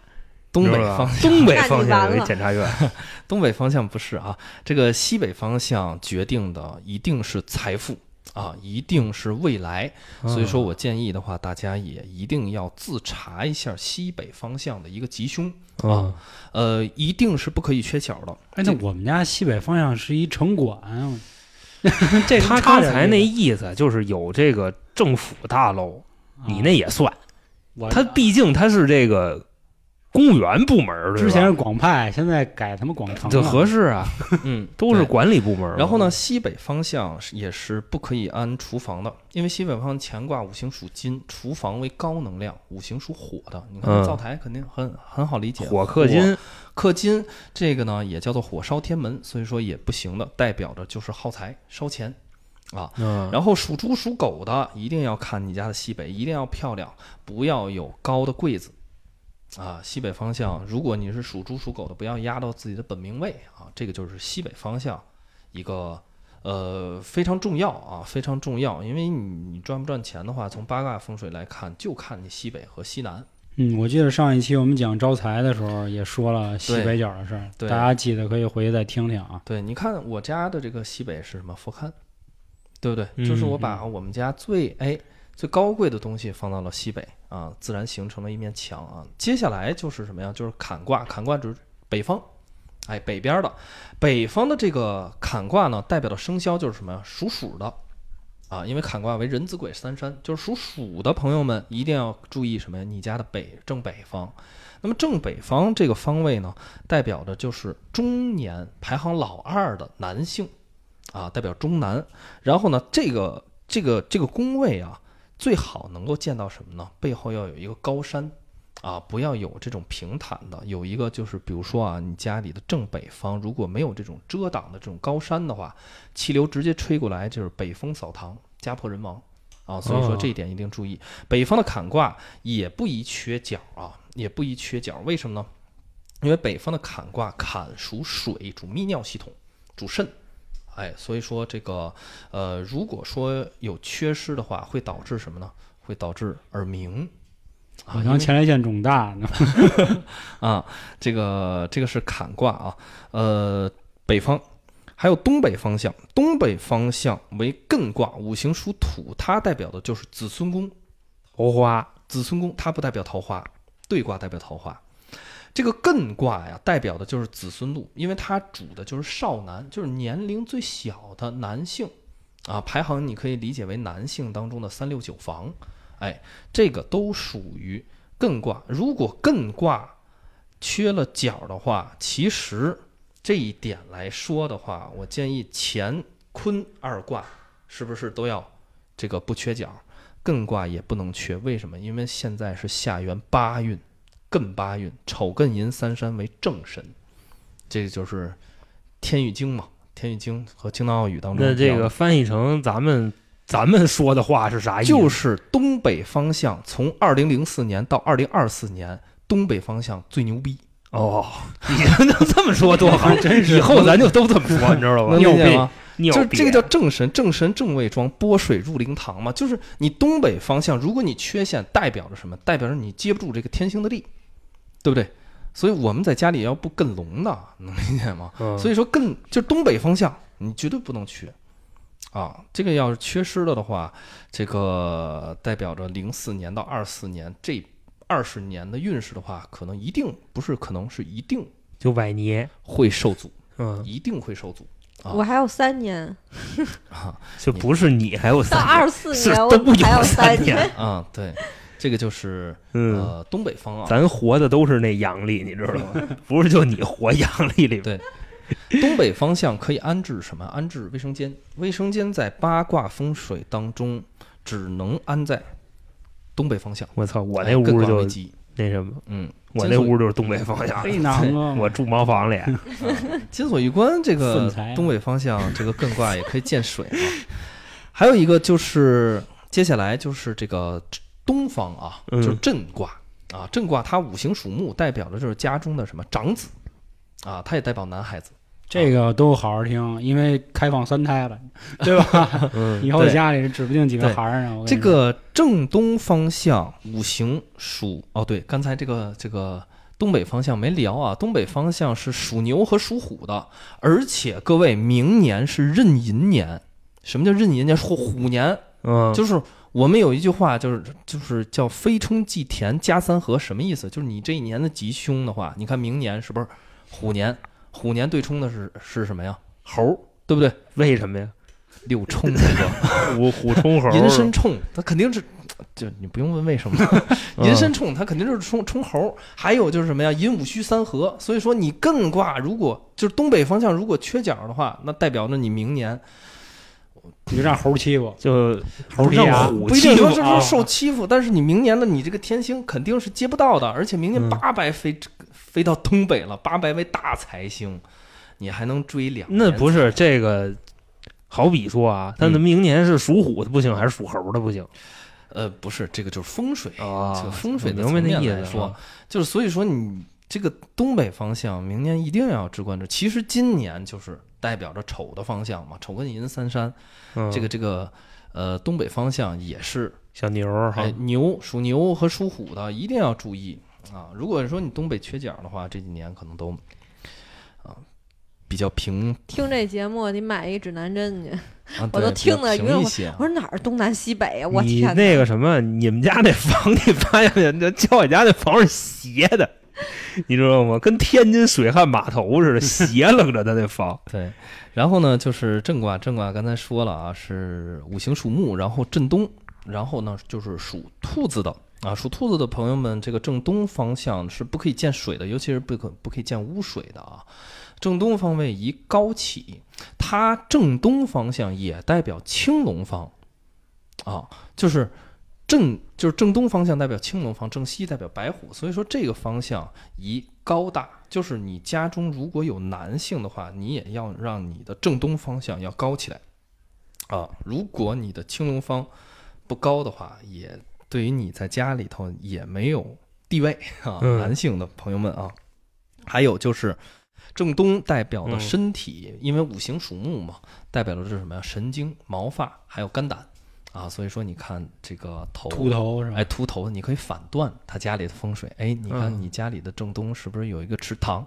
东北方东北方向有一检察院，东北方向不是啊，这个西北方向决定的一定是财富啊，一定是未来。所以说我建议的话，大家也一定要自查一下西北方向的一个吉凶，啊，呃，一定是不可以缺角的。哎，那我们家西北方向是一城管，这他刚才那意意思就是有这个政府大楼，你那也算，他毕竟他是这个公务员部门之前是广派，现在改他妈广城这，合适啊，嗯，都是管理部门。然后呢，？西北方向也是不可以安厨房的，因为西北方向乾卦五行属金，厨房为高能量，五行属火的。你看嗯灶台肯定很很好理解，火克金，克金这个呢也叫做火烧天门，所以说也不行的，代表着就是耗财烧钱啊。嗯，然后属猪属狗的一定要看你家的西北，一定要漂亮，不要有高的柜子啊。西北方向，如果你是属猪属狗的，不要压到自己的本命位啊。这个就是西北方向一个呃非常重要啊，非常重要。因为你你赚不赚钱的话，从八卦风水来看，就看你西北和西南。嗯，我记得上一期我们讲招财的时候也说了西北角的事儿，对大家记得可以回去再听听啊。对，你看我家的这个西北是什么？佛龛，对不对？嗯就是我把我们家最哎最高贵的东西放到了西北啊，自然形成了一面墙啊。接下来就是什么呀？就是坎卦，坎卦指北方，哎，北边的北方的这个坎卦呢，代表的生肖就是什么呀？属鼠的啊，因为坎卦为人子癸三山，就是属鼠的朋友们一定要注意什么呀？你家的北正北方。那么正北方这个方位呢，代表的就是中年排行老二的男性，啊，代表中男。然后呢，这个这个这个宫位啊，最好能够见到什么呢？背后要有一个高山，啊，不要有这种平坦的。有一个就是，比如说啊，你家里的正北方如果没有这种遮挡的这种高山的话，气流直接吹过来就是北风扫堂，家破人亡。啊，所以说哦这一点一定注意。北方的坎卦也不宜缺角啊，也不宜缺角。为什么呢？因为北方的坎卦，坎属水，主泌尿系统，主肾。哎，所以说这个呃，如果说有缺失的话，会导致什么呢？会导致耳鸣。啊，好像前列腺肿大呢。啊，这个这个是坎卦啊，呃，北方还有东北方向，东北方向为艮卦，五行属土，它代表的就是子孙宫。桃花子孙宫它不代表桃花，对卦代表桃花。这个艮卦呀，代表的就是子孙禄，因为它主的就是少男，就是年龄最小的男性啊。排行你可以理解为男性当中的三六九房，哎，这个都属于艮卦。如果艮卦缺了角的话，其实这一点来说的话，我建议乾坤二卦是不是都要这个不缺角？艮卦也不能缺，为什么？因为现在是下元八运，艮八运，丑艮寅三山为正神，这个就是《天域经》嘛，《天域经》和《青藏奥语》当中那这个翻译成咱们咱们说的话是啥意思？就是东北方向，从二零零四年到二零二四年，东北方向最牛逼，哦，你能这么说多好，真是以后咱就都这么说，你知道吧？能理解吗？就是这个叫正神，正神正位庄，拨水入灵堂嘛。就是你东北方向，如果你缺陷，代表着什么？代表着你接不住这个天星的力，对不对？所以我们在家里要不艮龙的，能理解吗？嗯。所以说艮就是东北方向，你绝对不能去。啊。这个要是缺失了的话，这个代表着零四年到二四年这二十年的运势的话，可能一定不是可能是一定就崴年，会受阻，嗯，一定会受阻。啊。我还有三年，啊。就不是你还有到三二四年我还有三三年，啊，对，这个就是嗯，呃东北方啊，咱活的都是那阳历，你知道吗？不是就你活阳历里对东北方向可以安置什么？安置卫生间。卫生间在八卦风水当中只能安在东北方向。我操，我哎那屋就为吉那什么，嗯，我那屋就是东北方向，非难啊！我住茅房里，金锁玉关这个东北方向这个艮卦也可以见水啊。还有一个就是接下来就是这个东方啊，嗯就是震卦啊，震卦它五行属木，代表的就是家中的什么长子啊，它也代表男孩子。这个都好好听，因为开放三胎了，对吧？嗯，以后对家里指不定几个孩儿呢。这个正东方向五行属哦，对，刚才这个这个东北方向没聊啊，东北方向是属牛和属虎的，而且各位明年是壬寅年。什么叫壬寅年？虎虎年，嗯，就是我们有一句话，就是就是叫非冲即田加三合，什么意思？就是你这一年的吉凶的话，你看明年是不是虎年？虎年对冲的是是什么呀？猴，对不对？为什么呀？六冲这个。虎虎冲猴，寅申冲，它肯定是，就你不用问为什么，嗯 寅申冲它肯定就是冲冲猴。还有就是什么呀？寅午戌三合。所以说你艮卦如果就是东北方向如果缺角的话，那代表着你明年你就让猴欺负，就猴踢牙让虎不一定说是说受欺负，但是你明年的你这个天星肯定是接不到的，而且明年嗯。八白飞、飞到东北了，八白为大财星，你还能追两。那不是这个，好比说啊，他明年是属虎的不行，还是属猴的不行？呃，不是这个就是风水啊这个风水的明白那层意思面来说。啊就是所以说你这个东北方向明年一定要至关注。其实今年就是代表着丑的方向嘛，丑跟寅三山，嗯这个这个呃东北方向也是，小牛儿哈哎，牛属牛和属虎的一定要注意啊。如果说你东北缺角的话，这几年可能都啊比较平听这节目你买一指南针去。啊，我都听了晕了平一些我。说哪儿东南西北啊？我天！那个什么，你们家那房，你发现没？那叫我家那房是斜的，你知道吗？跟天津水旱码头似的，斜楞着的那房。对，然后呢就是正卦，正卦刚才说了啊，是五行属木，然后震东，然后呢就是属兔子的啊，属兔子的朋友们，这个正东方向是不可以见水的，尤其是不可不可以见污水的啊。正东方位宜高起，它正东方向也代表青龙方啊，就是正就是正东方向代表青龙方，正西代表白虎，所以说这个方向宜高大。就是你家中如果有男性的话，你也要让你的正东方向要高起来啊。如果你的青龙方不高的话，也对于你在家里头也没有地位啊。嗯男性的朋友们啊，还有就是正东代表的嗯身体，因为五行属木嘛，代表的是什么呀？神经、毛发还有肝胆啊。所以说你看这个头秃头是吧？哎，秃头，你可以反断他家里的风水。哎，你看嗯你家里的正东是不是有一个池塘，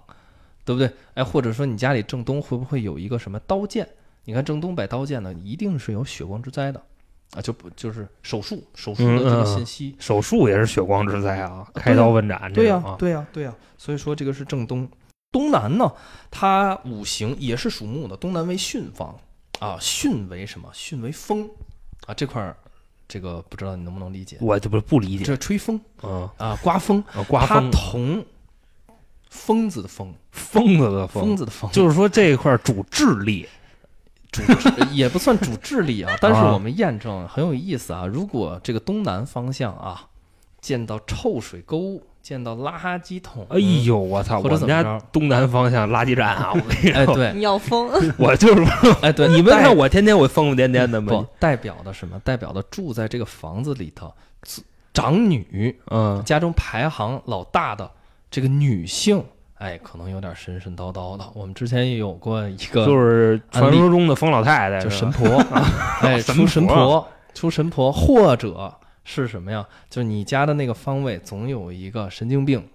对不对？哎，或者说你家里正东会不会有一个什么刀剑？你看正东摆刀剑呢，一定是有血光之灾的啊，就不就是手术手术的这个嗯嗯信息。手术也是血光之灾啊，开刀问斩这对呀。对呀、对呀、所以说这个是正东。东南呢，它五行也是属木的，东南为巽方啊，巽为什么？巽为风啊，这块儿这个不知道你能不能理解？我这不不理解这吹风嗯，啊，刮风。啊刮它风，同疯子的疯，疯子的疯，疯子的疯，就是说这一块儿主智力，主智也不算主智力啊。但是啊我们验证很有意思啊。如果这个东南方向啊，见到臭水沟，见到垃圾桶，哎，呦，我操！我们家怎么着？东南方向垃圾站啊，我跟你哎，说，对，你要疯，我就是哎，对，你们代看我天天我疯疯癫癫的不吗？代表的什么？代表的住在这个房子里头，长女嗯，家中排行老大的这个女性，哎，可能有点神神叨叨的。我们之前也有过一个，就是传说中的疯老太太，就神婆啊，哎，神出神婆 婆，出神婆，或者是什么呀？就是你家的那个方位总有一个神经病，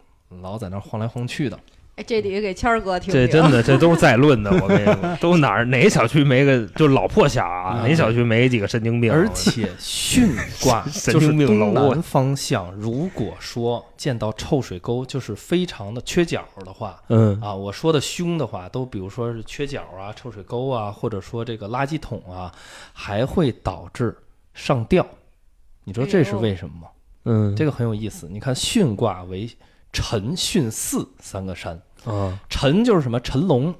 老在那晃来晃去的。哎，这得给谦儿哥听听。这真的，这都是在论的。我跟你说，都哪儿哪个小区没个，就老破小啊，啊哪小区没几个神经病？而且巽卦 神就是经病楼啊东南方向，如果说见到臭水沟，就是非常的缺角的话。嗯啊，我说的凶的话，都比如说是缺角啊、臭水沟啊，或者说这个垃圾桶啊，还会导致上吊。你知道这是为什么吗？嗯，这个很有意思。你看巽卦为辰、巽、巳三个山，啊，辰就是什么？辰龙。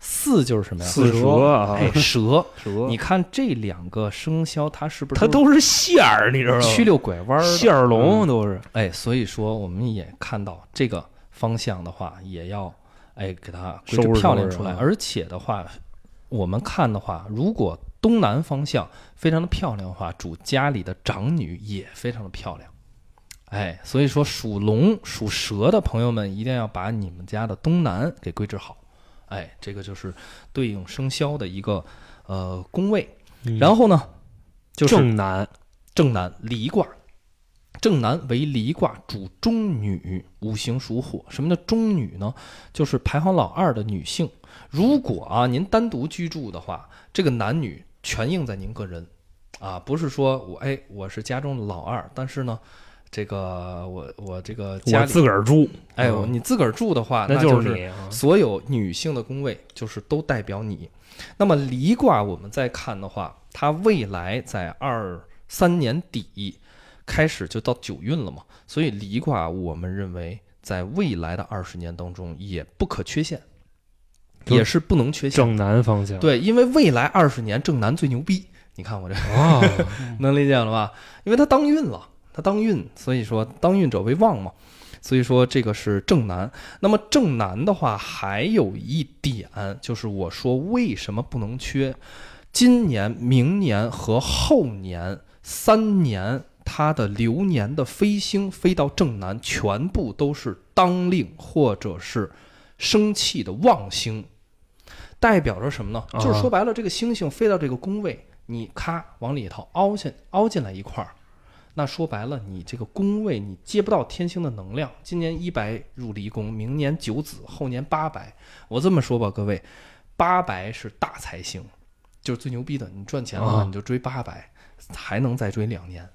巳就是什么呀？四蛇啊，哎，蛇。蛇，你看这两个生肖，它是不是它都是线儿，你知道吗？曲溜拐弯儿？线儿龙都是。哎，所以说我们也看到这个方向的话，也要哎给它规制收拾漂亮出来。收拾啊而且的话，我们看的话，如果东南方向非常的漂亮的话，主家里的长女也非常的漂亮。哎，所以说属龙、属蛇的朋友们一定要把你们家的东南给规置好。哎，这个就是对应生肖的一个呃宫位。然后呢，就是正南，正南离卦，正南为离卦，主中女，五行属火。什么叫中女呢？就是排行老二的女性。如果啊您单独居住的话，这个男女全应在您个人，啊，不是说我哎我是家中的老二，但是呢，这个我我这个家我自个儿住，哎嗯你自个儿住的话，那就是。所有女性的宫位就是都代表你。那么离卦我们再看的话，它未来在二三年底开始就到九运了嘛，所以离卦我们认为在未来的二十年当中也不可缺陷，就也是不能缺陷。正南方向，对，因为未来二十年正南最牛逼。你看我这哦，能理解了吧？因为他当运了，他当运，所以说当运者为旺嘛。所以说这个是正南。那么正南的话，还有一点就是我说为什么不能缺？今年、明年和后年三年，它的流年的飞星飞到正南，全部都是当令或者是生气的旺星。代表着什么呢？啊就是说白了，这个星星飞到这个宫位，你咔往里头凹进凹进来一块儿，那说白了，你这个宫位你接不到天星的能量。今年一白入离宫，明年九子，后年八白。我这么说吧，各位，八白是大财星，就是最牛逼的。你赚钱的话你就追八白，还能再追两年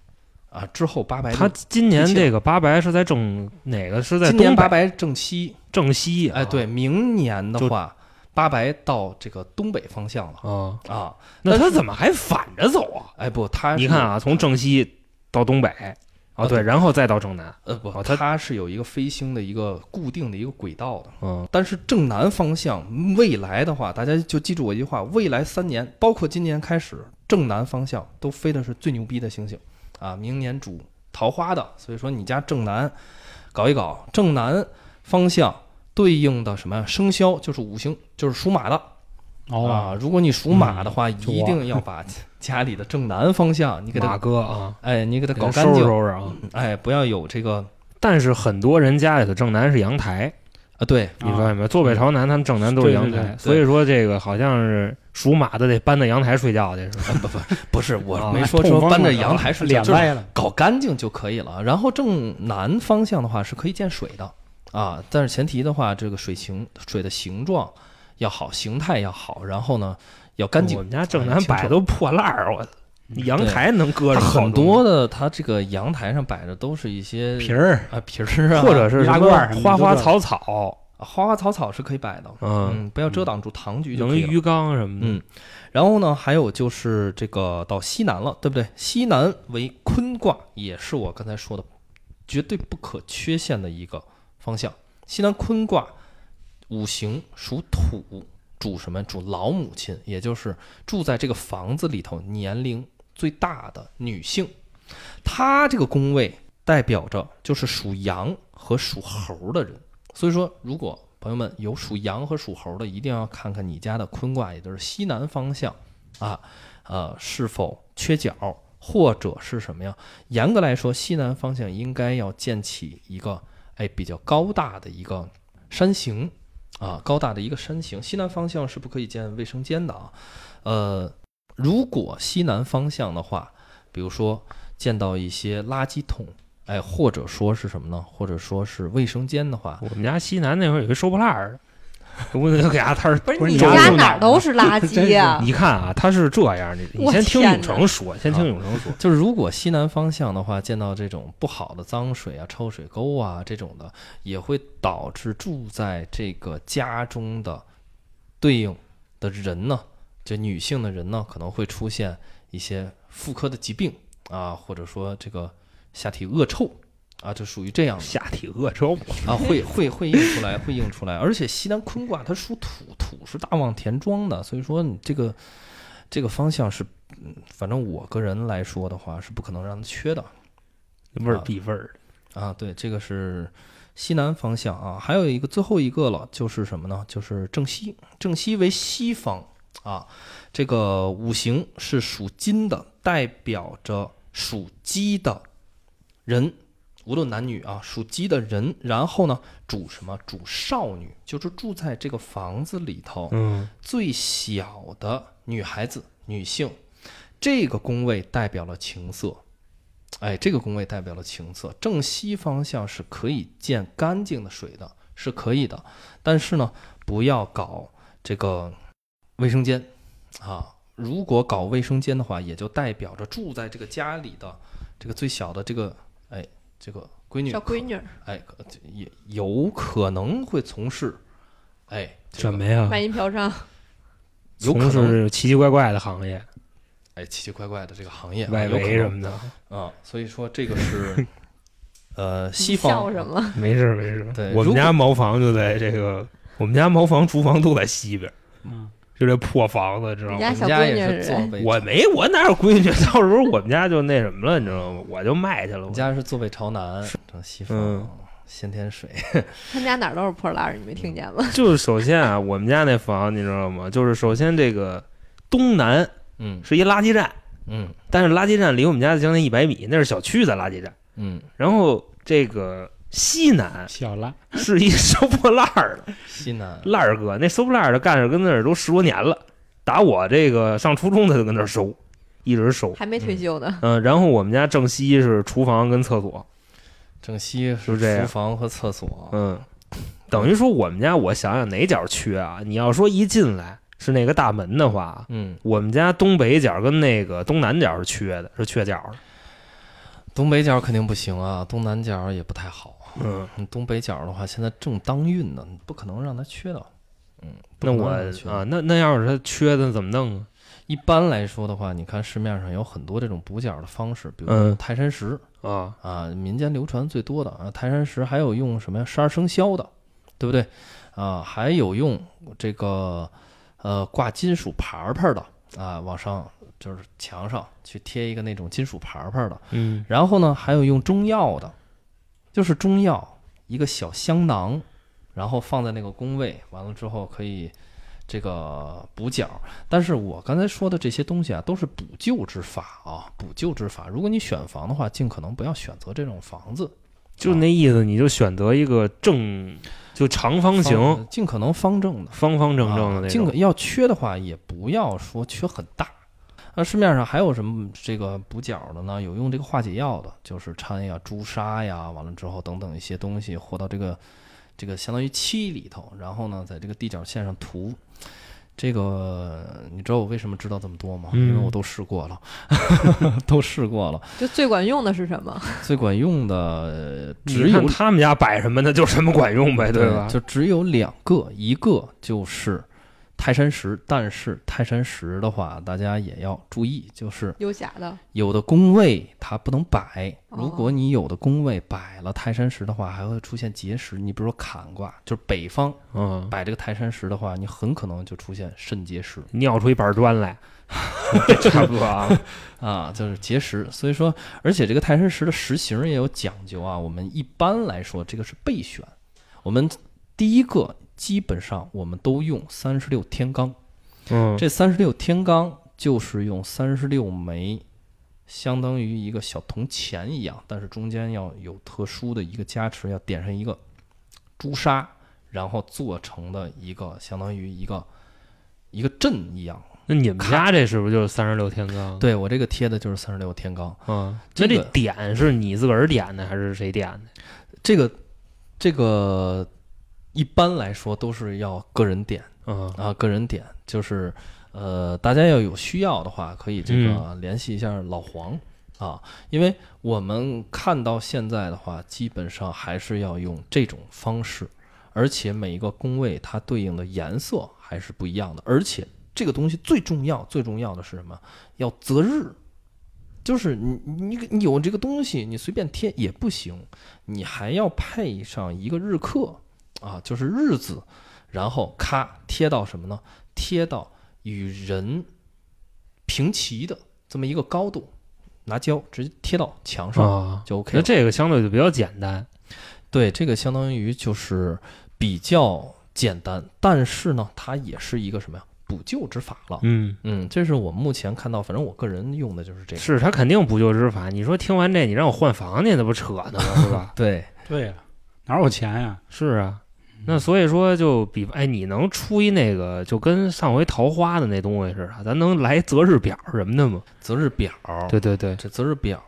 啊。之后八白就他今年这个八白是在正哪个是在今年东八白正西，正西啊？哎，对，明年的话，八白到这个东北方向了啊，啊。那他怎么还反着走啊？哎，不，它你看，啊，从正西到东北，哦对，然后再到正南，呃，不，它是有一个飞星的一个固定的一个轨道的。嗯但是正南方向未来的话，大家就记住我一句话：未来三年，包括今年开始，正南方向都飞的是最牛逼的星星啊！明年主桃花的，所以说你家正南搞一搞，正南方向对应的什么呀？生肖就是五行，就是属马的哦，啊。如果你属马的话，就一定要把 家里的正南方向你给马它，哥啊，哎，你给它搞给收拾，收拾啊。哎，不要有这个但是很多人家里的正南是阳台，啊，对，你发现没有？坐北朝南，他们正南都是阳台，对对对所以说这个好像是属马的得搬到阳台睡觉去，是吧？不 不不是，我啊没说说搬到阳台是就是脸歪了，搞干净就可以了。然后正南方向的话是可以见水的啊，但是前提的话，这个水形水的形状要好，形态要好，然后呢要干净我。们家正南摆都破烂儿，我阳台能搁很多的，它这个阳台上摆的都是一些瓶儿啊瓶儿啊，或者是花花草草，啊花花草草是可以摆的，嗯，嗯，不要遮挡住堂局就可以了。能鱼缸什么的，嗯，然后呢，还有就是这个到西南了，对不对？西南为坤卦，也是我刚才说的绝对不可缺陷的一个方向。西南坤卦五行属土，主什么？主老母亲，也就是住在这个房子里头年龄最大的女性。她这个宫位代表着就是属羊和属猴的人。所以说，如果朋友们有属羊和属猴的，一定要看看你家的坤卦，也就是西南方向啊，呃，是否缺角，或者是什么呀？严格来说，西南方向应该要建起一个哎比较高大的一个山形啊，高大的一个山形。西南方向是不可以建卫生间的啊。呃，如果西南方向的话，比如说见到一些垃圾桶，哎，或者说是什么呢？或者说是卫生间的话，我们家西南那会儿有个收破烂儿的，我那给他他是不是你家哪儿都是垃 圾呀、你看啊，他是这样，你你先听永成说，先听永成说，就是如果西南方向的话，见到这种不好的脏水啊、臭水沟啊这种的，也会导致住在这个家中的对应的人呢，这女性的人呢，可能会出现一些妇科的疾病啊，或者说这个下体恶臭啊，就属于这样的。下体恶臭，啊，会会会映出来，会映出来。而且西南坤卦它属土，土是大旺田庄的，所以说你这个这个方向是，嗯，反正我个人来说的话是不可能让它缺的味儿必味儿的。啊。对，这个是西南方向啊。还有一个最后一个了，就是什么呢？就是正西，正西为西方啊。这个五行是属金的，代表着属鸡的人。无论男女啊，属鸡的人，然后呢，主什么？主少女，就是住在这个房子里头，嗯，最小的女孩子、女性，这个宫位代表了情色。哎，这个宫位代表了情色。正西方向是可以见干净的水的，是可以的。但是呢，不要搞这个卫生间啊。如果搞卫生间的话，也就代表着住在这个家里的这个最小的这个哎这个闺女，小闺女哎，也有可能会从事哎这个什么呀？卖淫嫖娼，有可能从事奇奇怪怪的行业，哎奇奇怪怪的这个行业啊，外围什么的，啊，所以说这个是 呃西方笑方什么？没事没事。对我们家茅房就在这个，我们家茅房、厨房都在西边，嗯，就这破房子，知道吗？我们家也是是坐北，我没，我哪有闺女？到时候我们家就那什么了，你知道吗？我就卖去了。我我们家是坐北朝南，正西风、嗯先天水，他们家哪儿都是破烂儿，你没听见吗？就是首先啊，我们家那房你知道吗？就是首先这个东南嗯是一垃圾站，嗯但是垃圾站离我们家将近一百米，那是小区的垃圾站。嗯然后这个西南小了，是一收破烂儿的西南烂儿哥，那收破烂儿的干着跟那儿都十多年了，打我这个上初中他就跟那儿收，一直收。还没退休呢。嗯、然后我们家正西是厨房跟厕所，正西是这样厨房和厕所，嗯，等于说我们家我想想哪角缺啊？你要说一进来是那个大门的话，嗯，我们家东北角跟那个东南角是缺的，是缺角的。东北角肯定不行啊，东南角也不太好。嗯，东北角的话，现在正当运呢，你不可能让它缺到。嗯，那我啊，那那要是它缺的怎么弄啊？一般来说的话，你看市面上有很多这种补角的方式，比如嗯泰山石啊，啊，民间流传最多的啊，泰山石还有用什么呀？十二生肖的，对不对？啊，还有用这个呃挂金属牌牌的啊，往上就是墙上去贴一个那种金属牌牌的。嗯然后呢，还有用中药的，就是中药一个小香囊，然后放在那个宫位，完了之后可以这个补角。但是我刚才说的这些东西啊，都是补救之法啊，补救之法。如果你选房的话，尽可能不要选择这种房子，就那意思，你就选择一个正，就长方形、方尽可能方正的。方方正正的啊那种。尽可要缺的话，也不要说缺很大。那市面上还有什么这个补角的呢？有用这个化解药的，就是掺呀、朱砂呀，完了之后等等一些东西和到这个这个相当于漆里头，然后呢，在这个地角线上涂。这个你知道我为什么知道这么多吗？因为嗯我都试过了，都试过了。就最管用的是什么？最管用的只有他们家摆什么，那就什么管用呗，对吧？就只有两个，一个就是泰山石，但是泰山石的话，大家也要注意，就是有假的，有的宫位它不能摆，哦如果你有的宫位摆了泰山石的话，还会出现结石。你比如说坎卦，就是北方嗯，摆这个泰山石的话，你很可能就出现肾结石尿出一板砖来，这 差不多啊。啊，就是结石。所以说，而且这个泰山石的石形也有讲究啊。我们一般来说，这个是备选。我们第一个基本上我们都用三十六天罡。嗯，这三十六天罡就是用三十六枚，相当于一个小铜钱一样，但是中间要有特殊的一个加持，要点上一个朱砂，然后做成的一个相当于一个一个阵一样。那你们家这是不是就是三十六天罡？，对我这个贴的就是三十六天罡，嗯，那这这个点是你自个儿点的还是谁点的？这个这个一般来说都是要个人点。嗯啊，个人点就是，呃，大家要有需要的话，可以这个联系一下老黄、啊，因为我们看到现在的话，基本上还是要用这种方式，而且每一个工位它对应的颜色还是不一样的，而且这个东西最重要，最重要的是什么？要择日。就是你你你有这个东西，你随便贴也不行，你还要配上一个日课啊，就是日子，然后咔贴到什么呢？贴到与人平齐的这么一个高度，拿胶直接贴到墙上啊，就 OK 那。这个相对就比较简单。对，这个相当于就是比较简单，但是呢，它也是一个什么呀？补救之法了。嗯，嗯，这是我目前看到，反正我个人用的就是这个。是他肯定补救之法。你说听完这，你让我换房去，那不扯呢吗？是吧？对，对呀、哪有钱呀？是啊，那所以说就比哎，你能出一那个就跟上回桃花的那东西似的，咱能来择日表什么的吗？择日表。对对对，这择日表，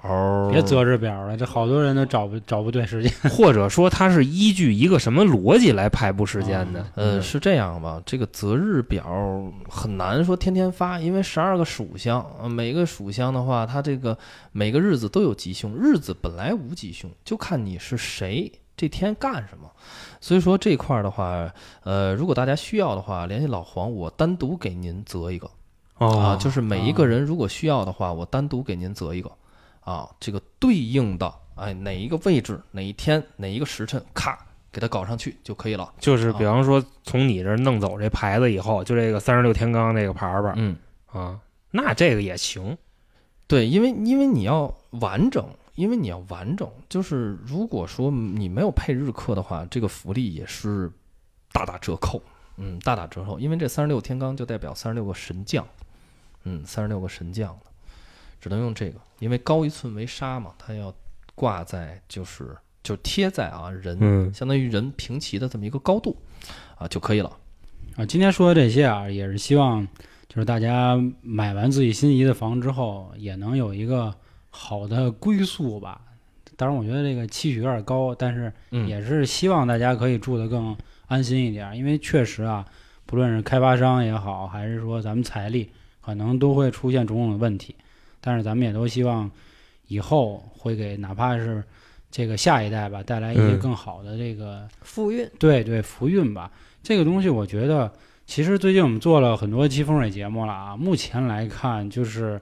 别择日表了，这好多人都找不找不对时间。或者说它是依据一个什么逻辑来排布时间的？呃，是这样吧？这个择日表很难说天天发，因为十二个属相，呃每个属相的话，它这个每个日子都有吉凶，日子本来无吉凶，就看你是谁，这天干什么。所以说这块儿的话，呃，如果大家需要的话，联系老黄，我单独给您择一个哦啊，就是每一个人如果需要的话，我单独给您择一个啊，这个对应的哎哪一个位置、哪一天、哪一个时辰，咔给它搞上去就可以了。就是比方说从你这儿弄走这牌子以后，就这个三十六天罡这个牌牌嗯。啊，那这个也行。对，因为因为你要完整，因为你要完整，就是如果说你没有配日课的话，这个福利也是大打折扣，嗯，大打折扣。因为这三十六天罡就代表三十六个神将，嗯，三十六个神将的，只能用这个，因为高一寸为沙嘛，它要挂在就是就贴在啊人，嗯相当于人平齐的这么一个高度啊就可以了。啊，今天说的这些啊，也是希望就是大家买完自己心仪的房之后，也能有一个好的归宿吧。当然，我觉得这个期许有点高，但是嗯，也是希望大家可以住得更安心一点，因为确实啊，不论是开发商也好，还是说咱们财力，可能都会出现种种的问题。但是咱们也都希望以后会给哪怕是这个下一代吧，带来一些嗯更好的这个福运，对对，福运吧，这个东西我觉得，其实最近我们做了很多期风水节目了啊。目前来看，就是，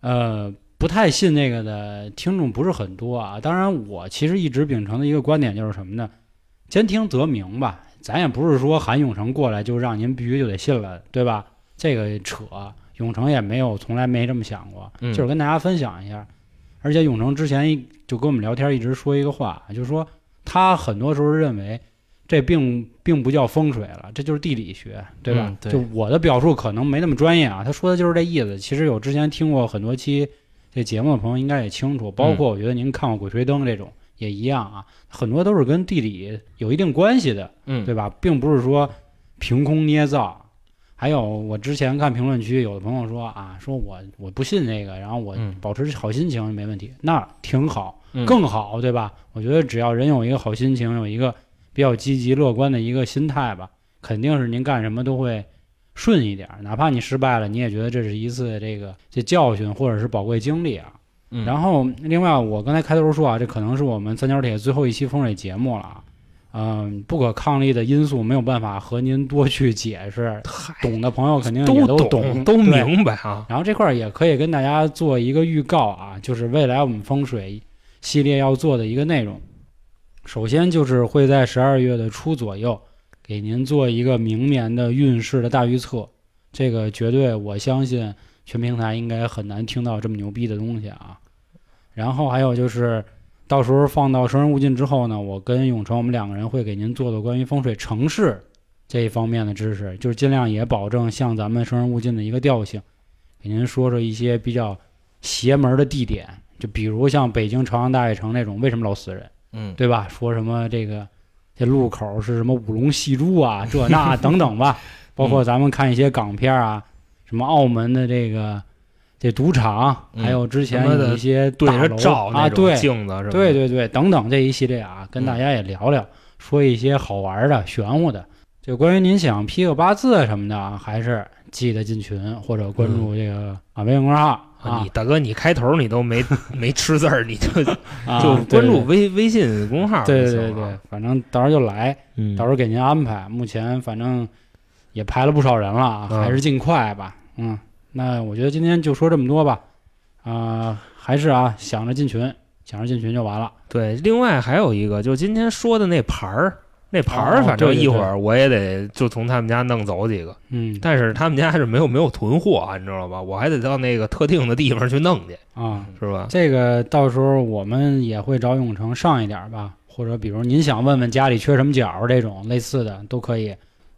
呃，不太信那个的听众不是很多啊。当然，我其实一直秉承的一个观点就是什么呢？兼听则明吧。咱也不是说喊永成过来就让您必须就得信了，对吧？这个扯，永成也没有从来没这么想过，嗯就是跟大家分享一下。而且永成之前就跟我们聊天，一直说一个话，就是说他很多时候认为这并并不叫风水了，这就是地理学，对吧？嗯对就我的表述可能没那么专业啊，他说的就是这意思。其实有之前听过很多期这节目的朋友应该也清楚，包括我觉得您看过《鬼吹灯》这种也一样啊，很多都是跟地理有一定关系的，嗯，对吧？并不是说凭空捏造。还有，我之前看评论区有的朋友说啊，说我我不信这个，然后我嗯保持好心情没问题，那挺好，嗯更好，对吧？我觉得只要人有一个好心情，有一个比较积极乐观的一个心态吧，肯定是您干什么都会顺一点儿，哪怕你失败了，你也觉得这是一次这个这教训或者是宝贵经历啊。嗯然后，另外，我刚才开头说啊，这可能是我们三角铁最后一期风水节目了啊。嗯，不可抗力的因素没有办法和您多去解释，懂的朋友肯定也都懂，都对明白啊。然后这块儿也可以跟大家做一个预告啊，就是未来我们风水系列要做的一个内容。首先就是会在十二月的初左右给您做一个明年的运势的大预测，这个绝对我相信全平台应该很难听到这么牛逼的东西啊。然后还有就是，到时候放到生人勿近之后呢，我跟永成我们两个人会给您做做关于风水城市这一方面的知识，就是尽量也保证像咱们生人勿近的一个调性，给您说说一些比较邪门的地点，就比如像北京朝阳大悦城那种，为什么老死人，嗯对吧？说什么这个这路口是什么五龙戏珠啊，这那等等吧，包括咱们看一些港片啊，什么澳门的这个这赌场，嗯还有之前的有一些大楼啊，对镜子是吧？对对对，等等这一系列啊，跟大家也聊聊，说一些好玩的、玄乎的。就关于您想批个八字什么的啊，还是记得进群或者关注这个啊微信公众号啊你大哥，你开头你都没 没吃字儿，你就 啊，就关注微微信公众号对。对对对，反正到时候就来，嗯，到时候给您安排。目前反正也排了不少人了还是尽快吧。嗯，那我觉得今天就说这么多吧。啊、还是啊，想着进群，想着进群就完了。对，另外还有一个，就今天说的那牌儿，那牌儿，哦反正一会儿我也得就从他们家弄走几个，嗯但是他们家是没有没有囤货啊，你知道吧？我还得到那个特定的地方去弄去，啊，是吧？这个到时候我们也会找永成上一点儿吧，或者比如您想问问家里缺什么角儿这种类似的都可以。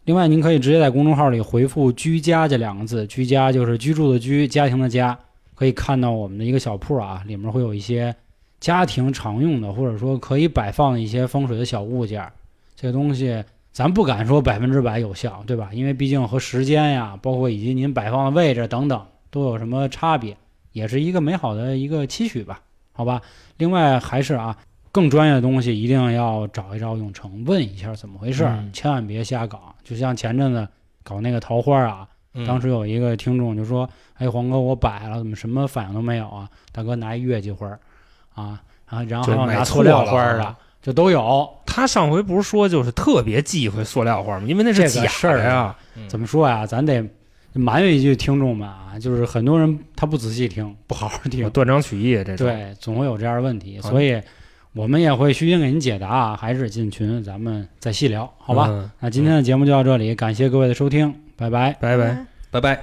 另外，您可以直接在公众号里回复“居家”这两个字，“居家”就是居住的居，家庭的家，可以看到我们的一个小铺啊，里面会有一些家庭常用的或者说可以摆放的一些风水的小物件儿。这东西咱不敢说百分之百有效，对吧？因为毕竟和时间呀，包括以及您摆放的位置等等都有什么差别。也是一个美好的一个期许吧，好吧。另外还是啊，更专业的东西一定要找一找永成，问一下怎么回事千万别瞎搞。就像前阵子搞那个桃花啊，嗯当时有一个听众就说：“哎，黄哥，我摆了，怎么什么反应都没有啊？大哥拿一月季花儿啊，啊，然后还有拿塑料花儿的啊，就都有。他上回不是说就是特别忌讳塑料花吗？因为那是假的呀。怎么说呀？咱得埋怨一句听众们啊，就是很多人他不仔细听，不好好听，断章取义这种。对，总会有这样的问题，所以我们也会虚心给您解答啊，还是进群咱们再细聊，好吧？嗯那今天的节目就到这里，感谢各位的收听，拜拜。拜拜。嗯拜拜。